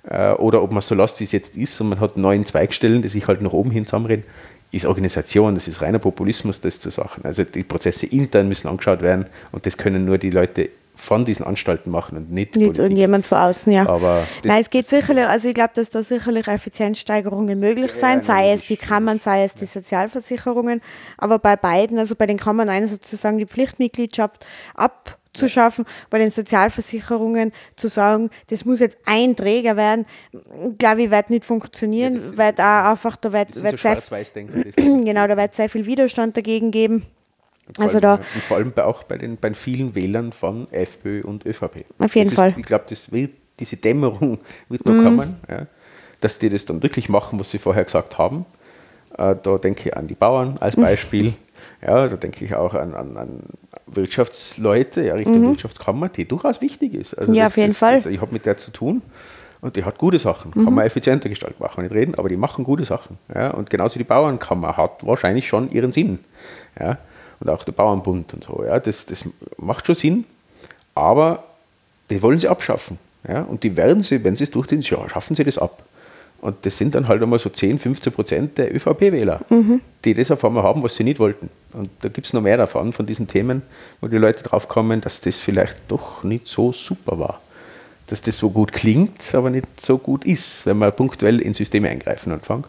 Äh, oder ob man so lässt, wie es jetzt ist und man hat neun Zweigstellen, die sich halt nach oben hin zusammenreden ist Organisation, das ist reiner Populismus, das zu sagen. Also die Prozesse intern müssen angeschaut werden und das können nur die Leute von diesen Anstalten machen und nicht, nicht irgendjemand von außen, ja. Aber Nein, es geht sicherlich, also ich glaube, dass da sicherlich Effizienzsteigerungen möglich sein, ja, sei es die Kammern, sei es die Sozialversicherungen, aber bei beiden, also bei den Kammern eine sozusagen die Pflichtmitgliedschaft ab zu schaffen, bei den Sozialversicherungen zu sagen, das muss jetzt ein Träger werden, glaube ich, wird nicht funktionieren, ja, weil da einfach, da wird, wird so sehr, <clears throat> genau, da wird sehr viel Widerstand dagegen geben. Also da, und vor allem auch bei den, bei vielen Wählern von FPÖ und ÖVP. Auf jeden ist, Fall. Ich glaube, diese Dämmerung <laughs> wird noch mm. kommen, ja, dass die das dann wirklich machen, was sie vorher gesagt haben. Äh, da denke ich an die Bauern als <laughs> Beispiel. Ja, da denke ich auch an, an, an Wirtschaftsleute, ja, Richtung mhm. Wirtschaftskammer, die durchaus wichtig ist. Also ja, das, auf jeden das, Fall. Also ich habe mit der zu tun und die hat gute Sachen. Mhm. Kann man effizienter gestalten, machen wir nicht reden, aber die machen gute Sachen. Ja, und genauso die Bauernkammer hat wahrscheinlich schon ihren Sinn. Ja, und auch der Bauernbund und so. Ja, das, das macht schon Sinn, aber die wollen sie abschaffen. Ja, und die werden sie, wenn sie es durchziehen, schaffen sie das ab. Und das sind dann halt einmal so 10, 15 Prozent der ÖVP-Wähler, mhm. die das auf einmal haben, was sie nicht wollten. Und da gibt es noch mehr davon, von diesen Themen, wo die Leute drauf kommen, dass das vielleicht doch nicht so super war. Dass das so gut klingt, aber nicht so gut ist, wenn man punktuell in Systeme eingreifen anfängt.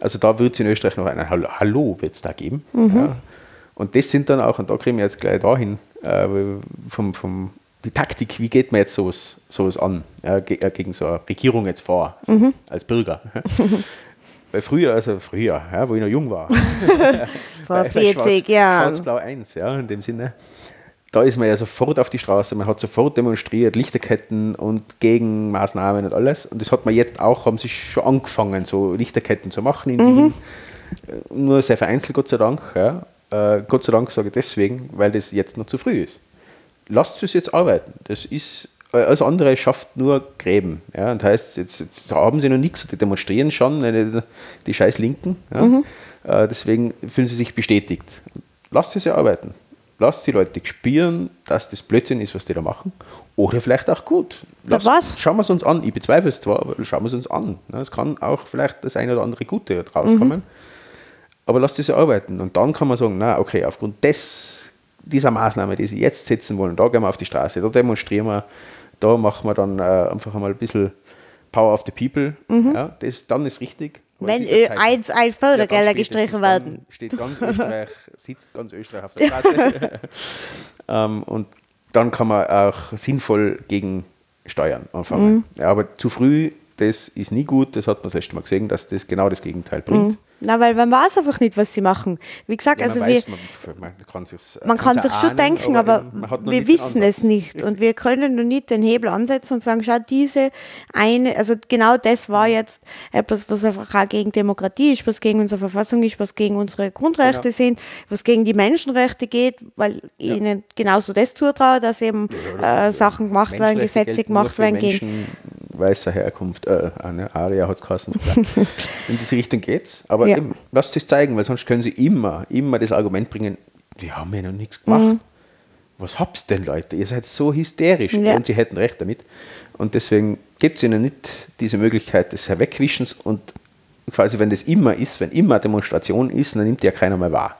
Also da wird es in Österreich noch ein Hallo wird's da geben. Mhm. Ja. Und das sind dann auch, und da kriegen wir jetzt gleich dahin, äh, vom, vom die Taktik, wie geht man jetzt sowas, sowas an, ja, äh, gegen so eine Regierung jetzt vor, also mhm. als Bürger. <laughs> Weil früher, also früher, ja, wo ich noch jung war, <laughs> vor 40 Jahren. Schwarz-Blau 1, ja, in dem Sinne. Da ist man ja sofort auf die Straße, man hat sofort demonstriert, Lichterketten und Gegenmaßnahmen und alles. Und das hat man jetzt auch, haben sich schon angefangen, so Lichterketten zu machen in mhm. Wien. Nur sehr vereinzelt, Gott sei Dank. Ja. Äh, Gott sei Dank sage ich deswegen, weil das jetzt noch zu früh ist lasst es jetzt arbeiten. Das ist, äh, alles andere schafft nur Gräben. Ja, und heißt, jetzt, jetzt haben sie noch nichts, die demonstrieren schon, die, die scheiß Linken. Ja. Mhm. Äh, deswegen fühlen sie sich bestätigt. Lasst es ja arbeiten. lasst die Leute spüren, dass das Blödsinn ist, was die da machen. Oder vielleicht auch gut. Na was? Schauen wir es uns an. Ich bezweifle es zwar, aber schauen wir es uns an. Ne, Es kann auch vielleicht das eine oder andere Gute rauskommen. Aber lasst es arbeiten. Und dann kann man sagen, na okay, aufgrund des, dieser Maßnahme, die sie jetzt setzen wollen, da gehen wir auf die Straße, da demonstrieren wir, da machen wir dann äh, einfach einmal ein bisschen Power of the People. Ja, das, dann ist richtig. Wenn Ö eins ein Ja, Fördergelder spätestens gestrichen werden. Steht ganz Österreich, <laughs> sitzt ganz Österreich auf der Straße. <laughs> ähm, und dann kann man auch sinnvoll gegen Steuern anfangen. Mhm. Ja, aber zu früh, das ist nie gut. Das hat man das letzte Mal gesehen, dass das genau das Gegenteil bringt. Na, weil man weiß einfach nicht, was sie machen. Wie gesagt, Ja, also man, wir, weiß, man, man kann sich's, man kann sich schon denken, aber, noch wir wissen es nicht. Und wir können noch nicht den Hebel ansetzen und sagen, schau, diese eine, also genau das war jetzt etwas, was einfach auch gegen Demokratie ist, was gegen unsere Verfassung ist, was gegen unsere Grundrechte Genau. sind, was gegen die Menschenrechte geht, weil ich ihnen genauso das zutraue, dass eben äh, Sachen gemacht werden, Gesetze gemacht werden gegen. Weißer Herkunft, äh, eine Aria hat es. <laughs> In diese Richtung geht's. Aber Ja. eben, lasst es zeigen, weil sonst können sie immer, immer das Argument bringen, die haben ja noch nichts gemacht. Was habt's denn, Leute? Ihr seid so hysterisch. Mhm. Ja. Und sie hätten recht damit. Und deswegen gibt es ihnen nicht diese Möglichkeit des Herwegwischens und quasi, wenn das immer ist, wenn immer Demonstration ist, dann nimmt ja keiner mehr wahr.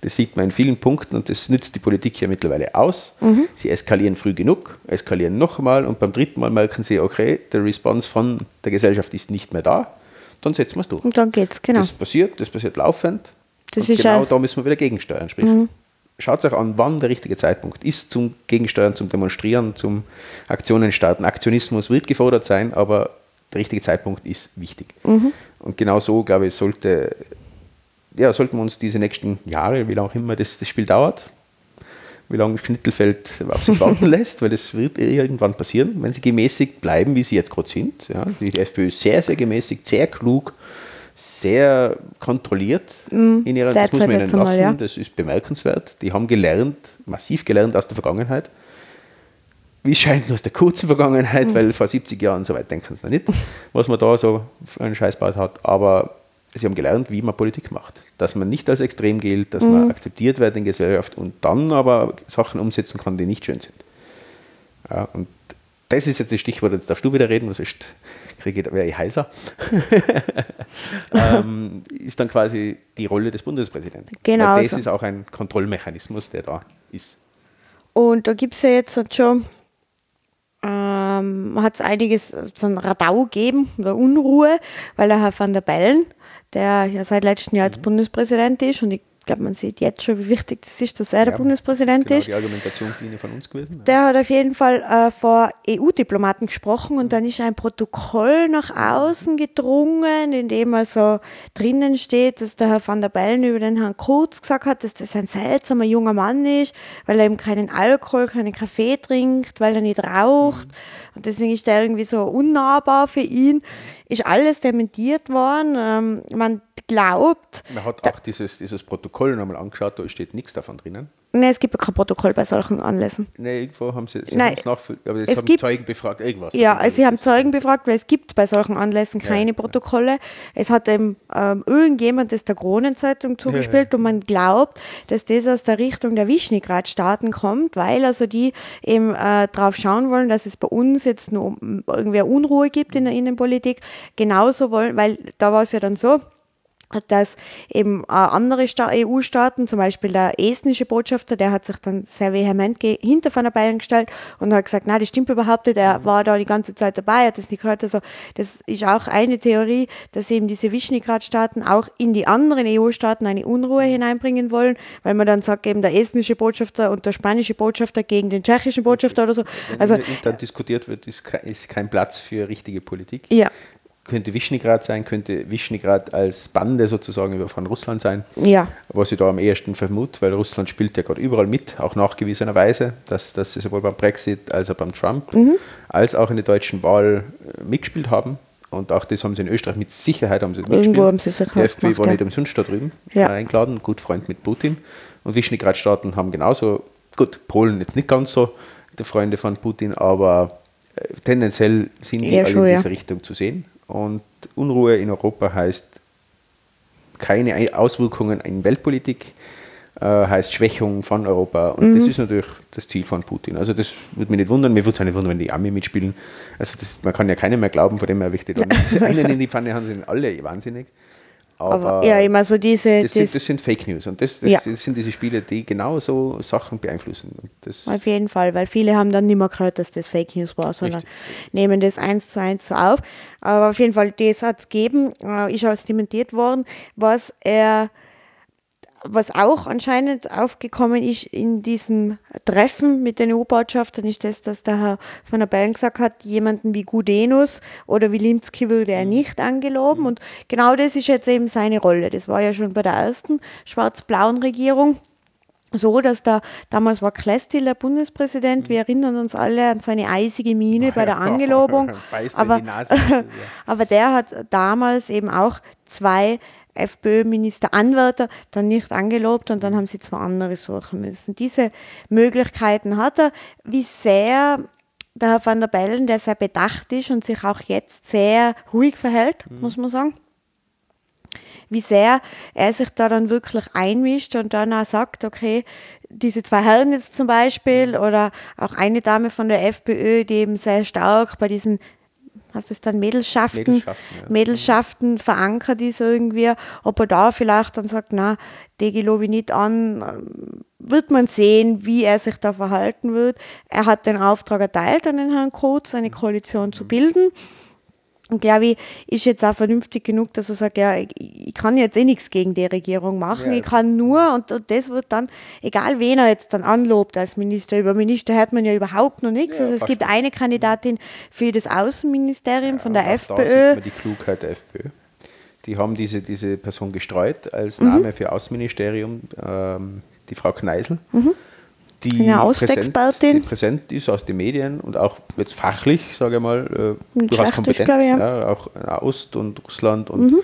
Das sieht man in vielen Punkten und das nützt die Politik ja mittlerweile aus. Sie eskalieren früh genug, eskalieren nochmal und beim dritten Mal merken sie, okay, der Response von der Gesellschaft ist nicht mehr da, dann setzen wir es durch. Und dann geht's, genau. Das passiert, das passiert laufend. Das und ist genau Mhm. da müssen wir wieder gegensteuern. Sprich, schaut euch an, wann der richtige Zeitpunkt ist zum Gegensteuern, zum Demonstrieren, zum Aktionen starten. Aktionismus wird gefordert sein, aber der richtige Zeitpunkt ist wichtig. Mhm. Und genau so, glaube ich, sollte, ja, sollten wir uns diese nächsten Jahre, wie lange auch immer das, das Spiel dauert, wie lange Schnittelfeld auf sich warten <laughs> lässt, weil das wird irgendwann passieren, wenn sie gemäßigt bleiben, wie sie jetzt gerade sind. Ja, die FPÖ ist sehr, sehr gemäßigt, sehr klug, sehr kontrolliert in ihrer, das muss man ihnen lassen, ja. das ist bemerkenswert. Die haben gelernt, massiv gelernt aus der Vergangenheit. Wie es scheint, nur aus der kurzen Vergangenheit, weil vor 70 Jahren so weit denken sie noch nicht, <laughs> was man da so für einen Scheißbad hat. Aber sie haben gelernt, wie man Politik macht. Dass man nicht als extrem gilt, dass man akzeptiert wird in der Gesellschaft und dann aber Sachen umsetzen kann, die nicht schön sind. Ja, und das ist jetzt das Stichwort, jetzt darfst du wieder reden, was sonst kriege ich, wäre ich heiser. <laughs> ähm, ist dann quasi die Rolle des Bundespräsidenten. Genau Weil das so. ist auch ein Kontrollmechanismus, der da ist. Und da gibt es ja jetzt schon, ähm, hat es einiges, so ein Radau gegeben, oder Unruhe, weil der Herr van der Bellen, der ja seit letztem Jahr Mhm. jetzt Bundespräsident ist, und ich glaube, man sieht jetzt schon, wie wichtig das ist, dass er der Ja, Bundespräsident genau ist. die Argumentationslinie von uns gewesen. Der hat auf jeden Fall äh, vor EU-Diplomaten gesprochen und dann ist ein Protokoll nach außen gedrungen, in dem also drinnen steht, dass der Herr van der Bellen über den Herrn Kurz gesagt hat, dass das ein seltsamer junger Mann ist, weil er eben keinen Alkohol, keinen Kaffee trinkt, weil er nicht raucht. Und deswegen ist er irgendwie so unnahbar für ihn. Ist alles dementiert worden. Ähm, man glaubt, Man hat auch dieses, dieses Protokoll nochmal angeschaut, da steht nichts davon drinnen. Ne, es gibt ja kein Protokoll bei solchen Anlässen. Nee, irgendwo haben sie, sie Nein, aber es haben gibt- Zeugen befragt, irgendwas. Ja, also sie haben Zeugen befragt, weil es gibt bei solchen Anlässen keine ja. Protokolle. Es hat eben ähm, irgendjemand das der Kronenzeitung zugespielt und man glaubt, dass das aus der Richtung der Visegrad-Staaten kommt, weil also die eben äh, darauf schauen wollen, dass es bei uns jetzt nur irgendwie Unruhe gibt in der Innenpolitik. Genauso wollen, weil da war es ja dann so, dass eben äh, andere Sta EU-Staaten, zum Beispiel der estnische Botschafter, der hat sich dann sehr vehement hinter Van der Bellen gestellt und hat gesagt, nein, das stimmt überhaupt nicht, er war da die ganze Zeit dabei, hat das nicht gehört. Also das ist auch eine Theorie, dass eben diese Visegrad-Staaten auch in die anderen EU-Staaten eine Unruhe hineinbringen wollen, weil man dann sagt, eben der estnische Botschafter und der spanische Botschafter gegen den tschechischen Botschafter oder so. Wenn Also intern diskutiert wird, ist kein Platz für richtige Politik. ja, Könnte Visegrad sein, könnte Visegrad als Bande sozusagen über- von Russland sein. ja, Was ich da am ehesten vermute, weil Russland spielt ja gerade überall mit, auch nachgewiesenerweise, dass, dass sie sowohl beim Brexit als auch beim Trump, als auch in der deutschen Wahl äh, mitgespielt haben. Und auch das haben sie in Österreich mit Sicherheit haben sie mitgespielt. Irgendwo haben sie sicher Die FPÖ war ja. nicht umsonst da drüben Ja. eingeladen, gut Freund mit Putin. Und Visegrad-Staaten haben genauso, gut, Polen jetzt nicht ganz so, die Freunde von Putin, aber äh, tendenziell sind die Eher alle schon, in ja. diese Richtung zu sehen. Und Unruhe in Europa heißt keine Ei- Auswirkungen in Weltpolitik, äh, heißt Schwächung von Europa. Und das ist natürlich das Ziel von Putin. Also das würde mich nicht wundern. Mir würde es auch nicht wundern, wenn die Army mitspielen. Also das, man kann ja keinem mehr glauben, von dem er wichtig <laughs> ist. Einen in die Pfanne haben sie alle wahnsinnig. Aber, Aber ja, immer so diese. das, das, sind, das sind Fake News. Und das, das, Ja. sind diese Spiele, die genau so Sachen beeinflussen. Auf jeden Fall, weil viele haben dann nicht mehr gehört, dass das Fake News war, sondern nehmen das eins zu eins so auf. Aber auf jeden Fall, das hat es gegeben, äh, ist auch dementiert worden, was er, was auch anscheinend aufgekommen ist in diesem Treffen mit den EU-Botschaftern, ist das, dass der Herr von der Bellen gesagt hat, jemanden wie Gudenus oder Wilimski würde er nicht angeloben. Und genau das ist jetzt eben seine Rolle. Das war ja schon bei der ersten schwarz-blauen Regierung so, dass da damals war Klestil der Bundespräsident. Wir erinnern uns alle an seine eisige Miene bei der Angelobung. <laughs> Aber, <laughs> aber der hat damals eben auch zwei FPÖ-Ministeranwärter dann nicht angelobt und dann haben sie zwei andere suchen müssen. Diese Möglichkeiten hat er. Wie sehr der Herr van der Bellen, der sehr bedacht ist und sich auch jetzt sehr ruhig verhält, muss man sagen wie sehr er sich da dann wirklich einmischt und dann auch sagt, okay, diese zwei Herren jetzt zum Beispiel oder auch eine Dame von der FPÖ, die eben sehr stark bei diesen, was ist dann, Mädelschaften, Mädelschaften, ja. Mädelschaften verankert ist irgendwie, ob er da vielleicht dann sagt, na, die gelobe ich nicht an, ähm, wird man sehen, wie er sich da verhalten wird. Er hat den Auftrag erteilt an den Herrn Kurz, eine Koalition zu bilden. Und glaube ich, ist jetzt auch vernünftig genug, dass er sagt, ja, ich, ich kann jetzt eh nichts gegen die Regierung machen. Ja. Ich kann nur, und, und das wird dann, egal wen er jetzt dann anlobt als Minister, über Minister hört man ja überhaupt noch nichts. Ja, also es gibt eine Kandidatin für das Außenministerium von der auch Da FPÖ. sieht man die Klugheit der FPÖ. Die haben diese, diese Person gestreut als Mhm. Name für Außenministerium, ähm, die Frau Kneisel. Die Mhm. Eine Außenexpertin. Präsent, ist aus den Medien und auch jetzt fachlich, sage ich mal, äh, durchaus kompetent. ich, ja. Mhm. ja, auch in Ost und Russland und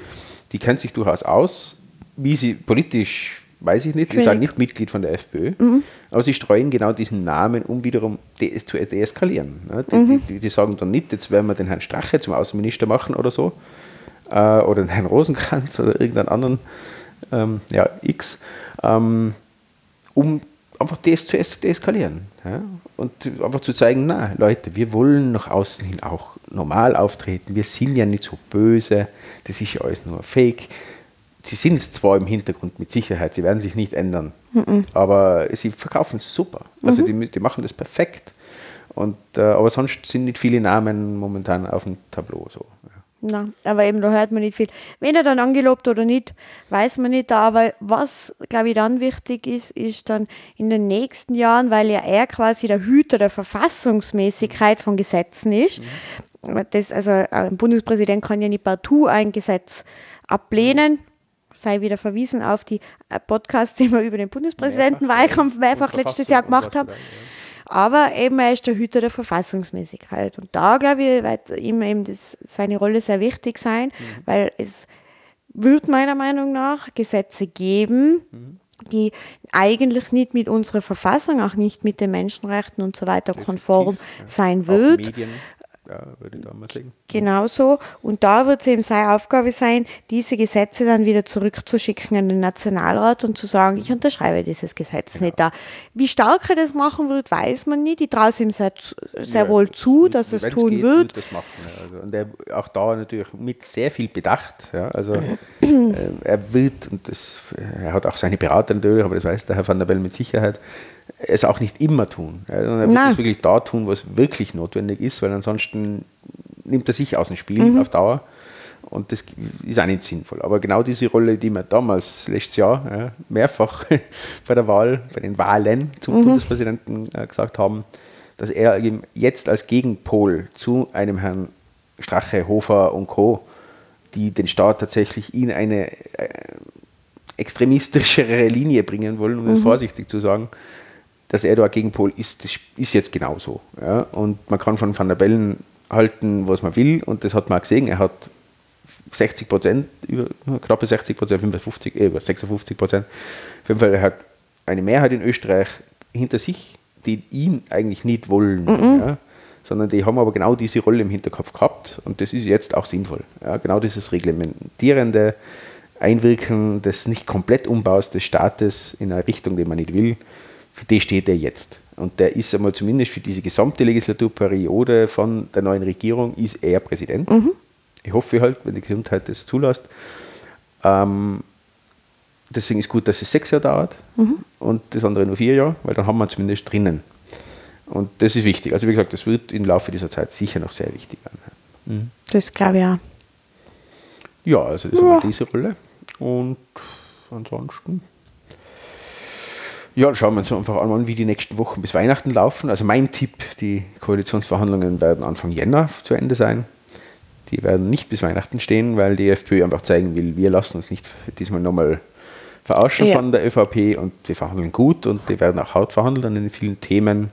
die kennt sich durchaus aus. Wie sie politisch, weiß ich nicht, die ist auch Schwierig. nicht Mitglied von der FPÖ, Mhm. aber sie streuen genau diesen Namen, um wiederum de zu deeskalieren. ne? Die, Mhm. die, die sagen dann nicht, jetzt werden wir den Herrn Strache zum Außenminister machen oder so, äh, oder den Herrn Rosenkranz oder irgendeinen anderen ähm, ja, X, ähm, um einfach das zu es- deeskalieren. Ja? Und einfach zu zeigen, na Leute, wir wollen nach außen hin auch normal auftreten, wir sind ja nicht so böse, das ist ja alles nur Fake. Sie sind es zwar im Hintergrund mit Sicherheit, sie werden sich nicht ändern, aber sie verkaufen es super. Also die, die machen das perfekt. Und, äh, aber sonst sind nicht viele Namen momentan auf dem Tableau. So. Na, aber eben, da hört man nicht viel. Wenn er dann angelobt oder nicht, weiß man nicht. Aber was, glaube ich, dann wichtig ist, ist dann in den nächsten Jahren, weil ja er quasi der Hüter der Verfassungsmäßigkeit von Gesetzen ist. Das, also ein Bundespräsident kann ja nicht partout ein Gesetz ablehnen. Sei wieder verwiesen auf die äh, Podcasts, die wir über den Bundespräsidentenwahlkampf mehrfach Und letztes Jahr gemacht haben. ja. Aber eben, er ist der Hüter der Verfassungsmäßigkeit. Und da, glaube ich, wird ihm eben das, seine Rolle sehr wichtig sein, weil es wird meiner Meinung nach Gesetze geben, die eigentlich nicht mit unserer Verfassung, auch nicht mit den Menschenrechten und so weiter konform sein wird. Ja, würde ich da mal sagen. Genauso. Und da wird es eben seine Aufgabe sein, diese Gesetze dann wieder zurückzuschicken an den Nationalrat und zu sagen, ich unterschreibe dieses Gesetz nicht da. Wie stark er das machen wird, weiß man nicht. Ich traue es ihm sehr, sehr Ja, wohl zu, dass er es tun geht, wird. das machen. Also, und er, auch da natürlich mit sehr viel Bedacht. Ja. Also <clears throat> äh, er wird, und das, er hat auch seine Berater natürlich, aber das weiß der Herr van der Bellen mit Sicherheit, es auch nicht immer tun. Ja. sondern Er es wirklich da tun, was wirklich notwendig ist, weil ansonsten nimmt er sich aus dem Spiel Mhm. auf Dauer. Und das ist auch nicht sinnvoll. Aber genau diese Rolle, die wir damals, letztes Jahr, ja, mehrfach <laughs> bei der Wahl, bei den Wahlen zum Bundespräsidenten äh, gesagt haben, dass er eben jetzt als Gegenpol zu einem Herrn Strache, Hofer und Co., die den Staat tatsächlich in eine äh, extremistischere Linie bringen wollen, um es vorsichtig zu sagen, dass er da Gegenpol ist, das ist jetzt genauso. Ja? Und man kann von Van der Bellen halten, was man will, und das hat man auch gesehen. Er hat 60 Prozent, knappe 60 Prozent, 55, äh, über 56 Prozent. Auf jeden Fall, er hat eine Mehrheit in Österreich hinter sich, die ihn eigentlich nicht wollen, ja? sondern die haben aber genau diese Rolle im Hinterkopf gehabt und das ist jetzt auch sinnvoll. Ja? Genau dieses Reglementierende, Einwirken des nicht komplett Umbaus des Staates in eine Richtung, die man nicht will, für die steht er jetzt. Und der ist einmal zumindest für diese gesamte Legislaturperiode von der neuen Regierung, ist er Präsident. Ich hoffe halt, wenn die Gesundheit das zulässt. Ähm, deswegen ist gut, dass es sechs Jahre dauert und das andere nur vier Jahre, weil dann haben wir zumindest drinnen. Und das ist wichtig. Also wie gesagt, das wird im Laufe dieser Zeit sicher noch sehr wichtig werden. Das glaube ich auch. Ja, also das ist einmal diese Rolle. Und ansonsten. Ja, schauen wir uns einfach an, wie die nächsten Wochen bis Weihnachten laufen. Also mein Tipp, die Koalitionsverhandlungen werden Anfang Jänner zu Ende sein. Die werden nicht bis Weihnachten stehen, weil die FPÖ einfach zeigen will, wir lassen uns nicht diesmal nochmal verarschen Ja. von der ÖVP und wir verhandeln gut und die werden auch hart verhandeln und in vielen Themen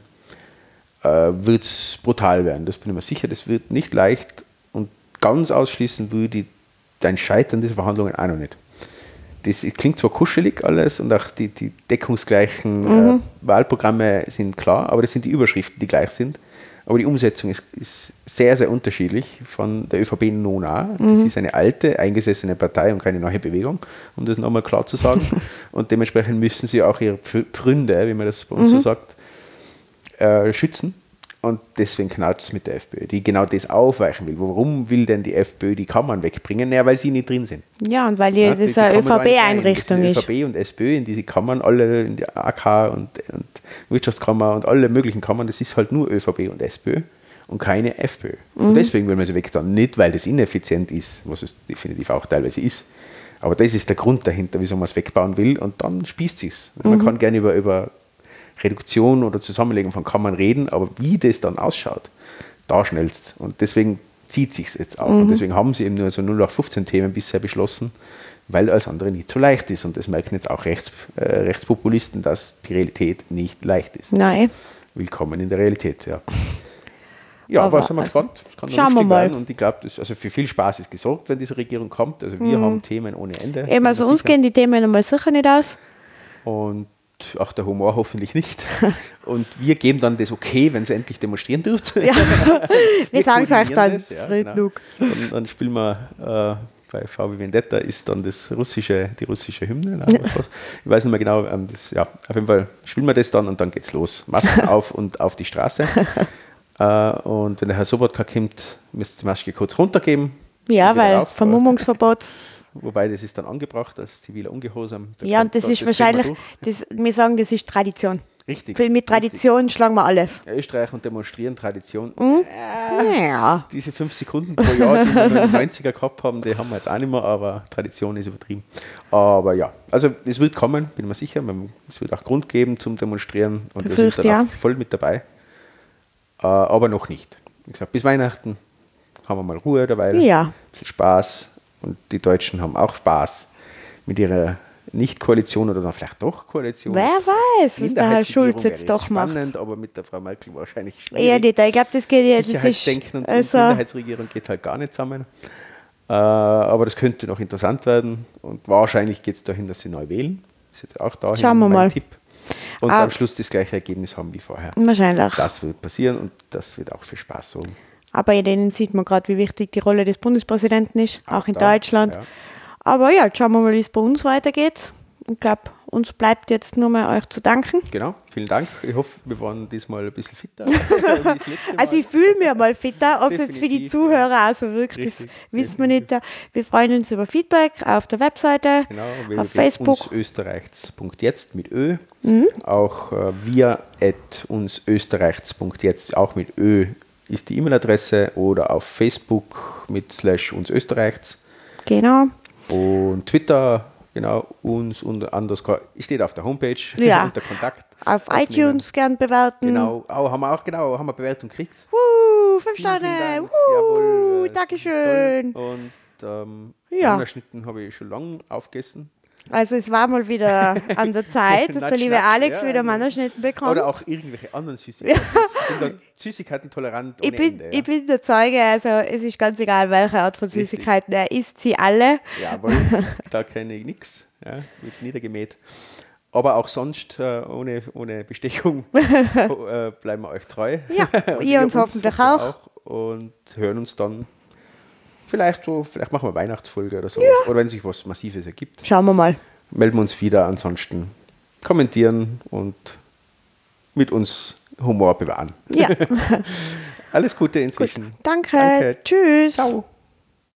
äh, wird es brutal werden. Das bin ich mir sicher. Das wird nicht leicht und ganz ausschließen würde ich dein Scheitern dieser Verhandlungen auch noch nicht. Das klingt zwar kuschelig alles und auch die, die deckungsgleichen äh, Wahlprogramme sind klar, aber das sind die Überschriften, die gleich sind. Aber die Umsetzung ist, ist sehr, sehr unterschiedlich von der ÖVP nun auch. Das ist eine alte, eingesessene Partei und keine neue Bewegung, um das nochmal klar zu sagen. <laughs> und dementsprechend müssen sie auch ihre Pfr- Pfründe, wie man das bei uns so sagt, äh, schützen. Und deswegen knatscht es mit der FPÖ, die genau das aufweichen will. Warum will denn die FPÖ die Kammern wegbringen? Naja, weil sie nicht drin sind. Ja, und weil die, Ja, das eine. ÖVP-Einrichtung ist. ÖVP und SPÖ in diese Kammern, alle in die AK und, und Wirtschaftskammer und alle möglichen Kammern, das ist halt nur ÖVP und SPÖ und keine FPÖ. Mhm. Und deswegen will man sie weg dann. Nicht, weil das ineffizient ist, was es definitiv auch teilweise ist. Aber das ist der Grund dahinter, wieso man es wegbauen will und dann spießt sich's. Mhm. Man kann gerne über, über Reduktion oder Zusammenlegung von Kammern reden, aber wie das dann ausschaut, da schnellst. Und deswegen zieht sich jetzt auch. Und deswegen haben sie eben nur so 0815 Themen bisher beschlossen, weil alles andere nicht so leicht ist. Und das merken jetzt auch Rechts, äh, Rechtspopulisten, dass die Realität nicht leicht ist. Nein. Willkommen in der Realität, ja. Ja, Aber aber sind wir also, gespannt. Das kann schauen wir mal. werden. Und ich glaube, also für viel Spaß ist gesorgt, wenn diese Regierung kommt. Also wir haben Themen ohne Ende. Mhm. Eben, also uns sicher. gehen die Themen einmal sicher nicht aus. Und auch der Humor hoffentlich nicht. <laughs> Und wir geben dann das okay, wenn sie endlich demonstrieren dürft. Ja. <laughs> Wir sagen es euch dann das, ja, früh genau. genug. Dann, dann spielen wir äh, bei VW Vendetta ist dann das russische, die russische Hymne. Nein, ich weiß nicht mehr genau. Ähm, das, ja, auf jeden Fall spielen wir das dann und dann geht's los. Masken <laughs> auf und auf die Straße. äh, und wenn der Herr Sobotka kommt, müsst ihr die Maske kurz runtergeben. Ja, weil rauf. Vermummungsverbot. Wobei, das ist dann angebracht als ziviler Ungehorsam. Da Ja, und das ist wir wahrscheinlich, durch. das, wir sagen, das ist Tradition. Richtig. Mit richtig. Tradition schlagen wir alles. Österreich und demonstrieren Tradition. Mhm. Ja. Diese fünf Sekunden pro Jahr, die wir in den 90er gehabt haben, die haben wir jetzt auch nicht mehr, aber Tradition ist übertrieben. Aber ja, also es wird kommen, bin mir sicher. Es wird auch Grund geben zum Demonstrieren und wir sind dann ja. auch voll mit dabei. Äh, aber noch nicht. Wie gesagt, bis Weihnachten haben wir mal Ruhe dabei. Ja. Ein bisschen Spaß. Und die Deutschen haben auch Spaß mit ihrer Nicht-Koalition oder dann vielleicht doch Koalition. Wer weiß, was der Herr Schulz jetzt doch macht. spannend, aber mit der Frau Merkel wahrscheinlich Eher nicht. Ich glaube, das geht ist, Sicherheitsdenken und, also, Minderheitsregierung geht halt gar nicht zusammen. Äh, aber das könnte noch interessant werden und wahrscheinlich geht es dahin, dass sie neu wählen. Das ist jetzt auch dahin Schauen wir mein mal. Tipp. Und Ah. am Schluss das gleiche Ergebnis haben wie vorher. wahrscheinlich. Das wird passieren und das wird auch für Spaß sorgen. Aber in denen sieht man gerade, wie wichtig die Rolle des Bundespräsidenten ist, auch, Auch in da, Deutschland. ja. Aber ja, jetzt schauen wir mal, wie es bei uns weitergeht. Ich glaube, uns bleibt jetzt nur mehr euch zu danken. Genau, vielen Dank. Ich hoffe, wir waren diesmal ein bisschen fitter. <laughs> Also Mal. ich fühle mich mal fitter, ob es jetzt für die Zuhörer auch so wirkt, das wissen wir nicht. Wir freuen uns über Feedback auf der Webseite, Genau, auf Facebook. unsösterreichs.jetzt mit Ö. Mhm. Auch äh, wir at unsösterreichs.jetzt, auch mit Ö ist die E-Mail-Adresse oder auf Facebook mit slash unsösterreichs Genau. und Twitter, genau, uns und underscore, steht auf der Homepage Ja. unter Kontakt. Auf aufnehmen. iTunes gern bewerten. Genau, oh, haben wir auch, genau, haben wir Bewertung gekriegt. Uh, fünf Vielen, Sterne. vielen Dank. Uh, Jawohl, äh, Dankeschön. Und ähm, Ja. Habe ich schon lange aufgegessen. Also es war mal wieder an der <laughs> Zeit, dass der liebe Alex ja, wieder. Mannerschnitten bekommt. Oder auch irgendwelche anderen Süßigkeiten. Süßigkeiten tolerant ohne ich bin, Ende. Ja. ich bin der Zeuge, also es ist ganz egal, welche Art von Richtig. Süßigkeiten er isst, sie alle. Jawohl, da kenne ich nichts. Ja, wird niedergemäht. Aber auch sonst, äh, ohne, ohne Bestechung, <laughs> äh, bleiben wir euch treu. Ja, <laughs> Und ihr uns hoffentlich auch. Und hören uns dann vielleicht so, vielleicht machen wir Weihnachtsfolge oder so. Oder wenn sich was Massives ergibt, Schauen wir mal. melden wir uns wieder. Ansonsten kommentieren und mit uns Humor bewahren. Ja, <laughs> Alles Gute inzwischen. danke. Danke. Tschüss. Ciao.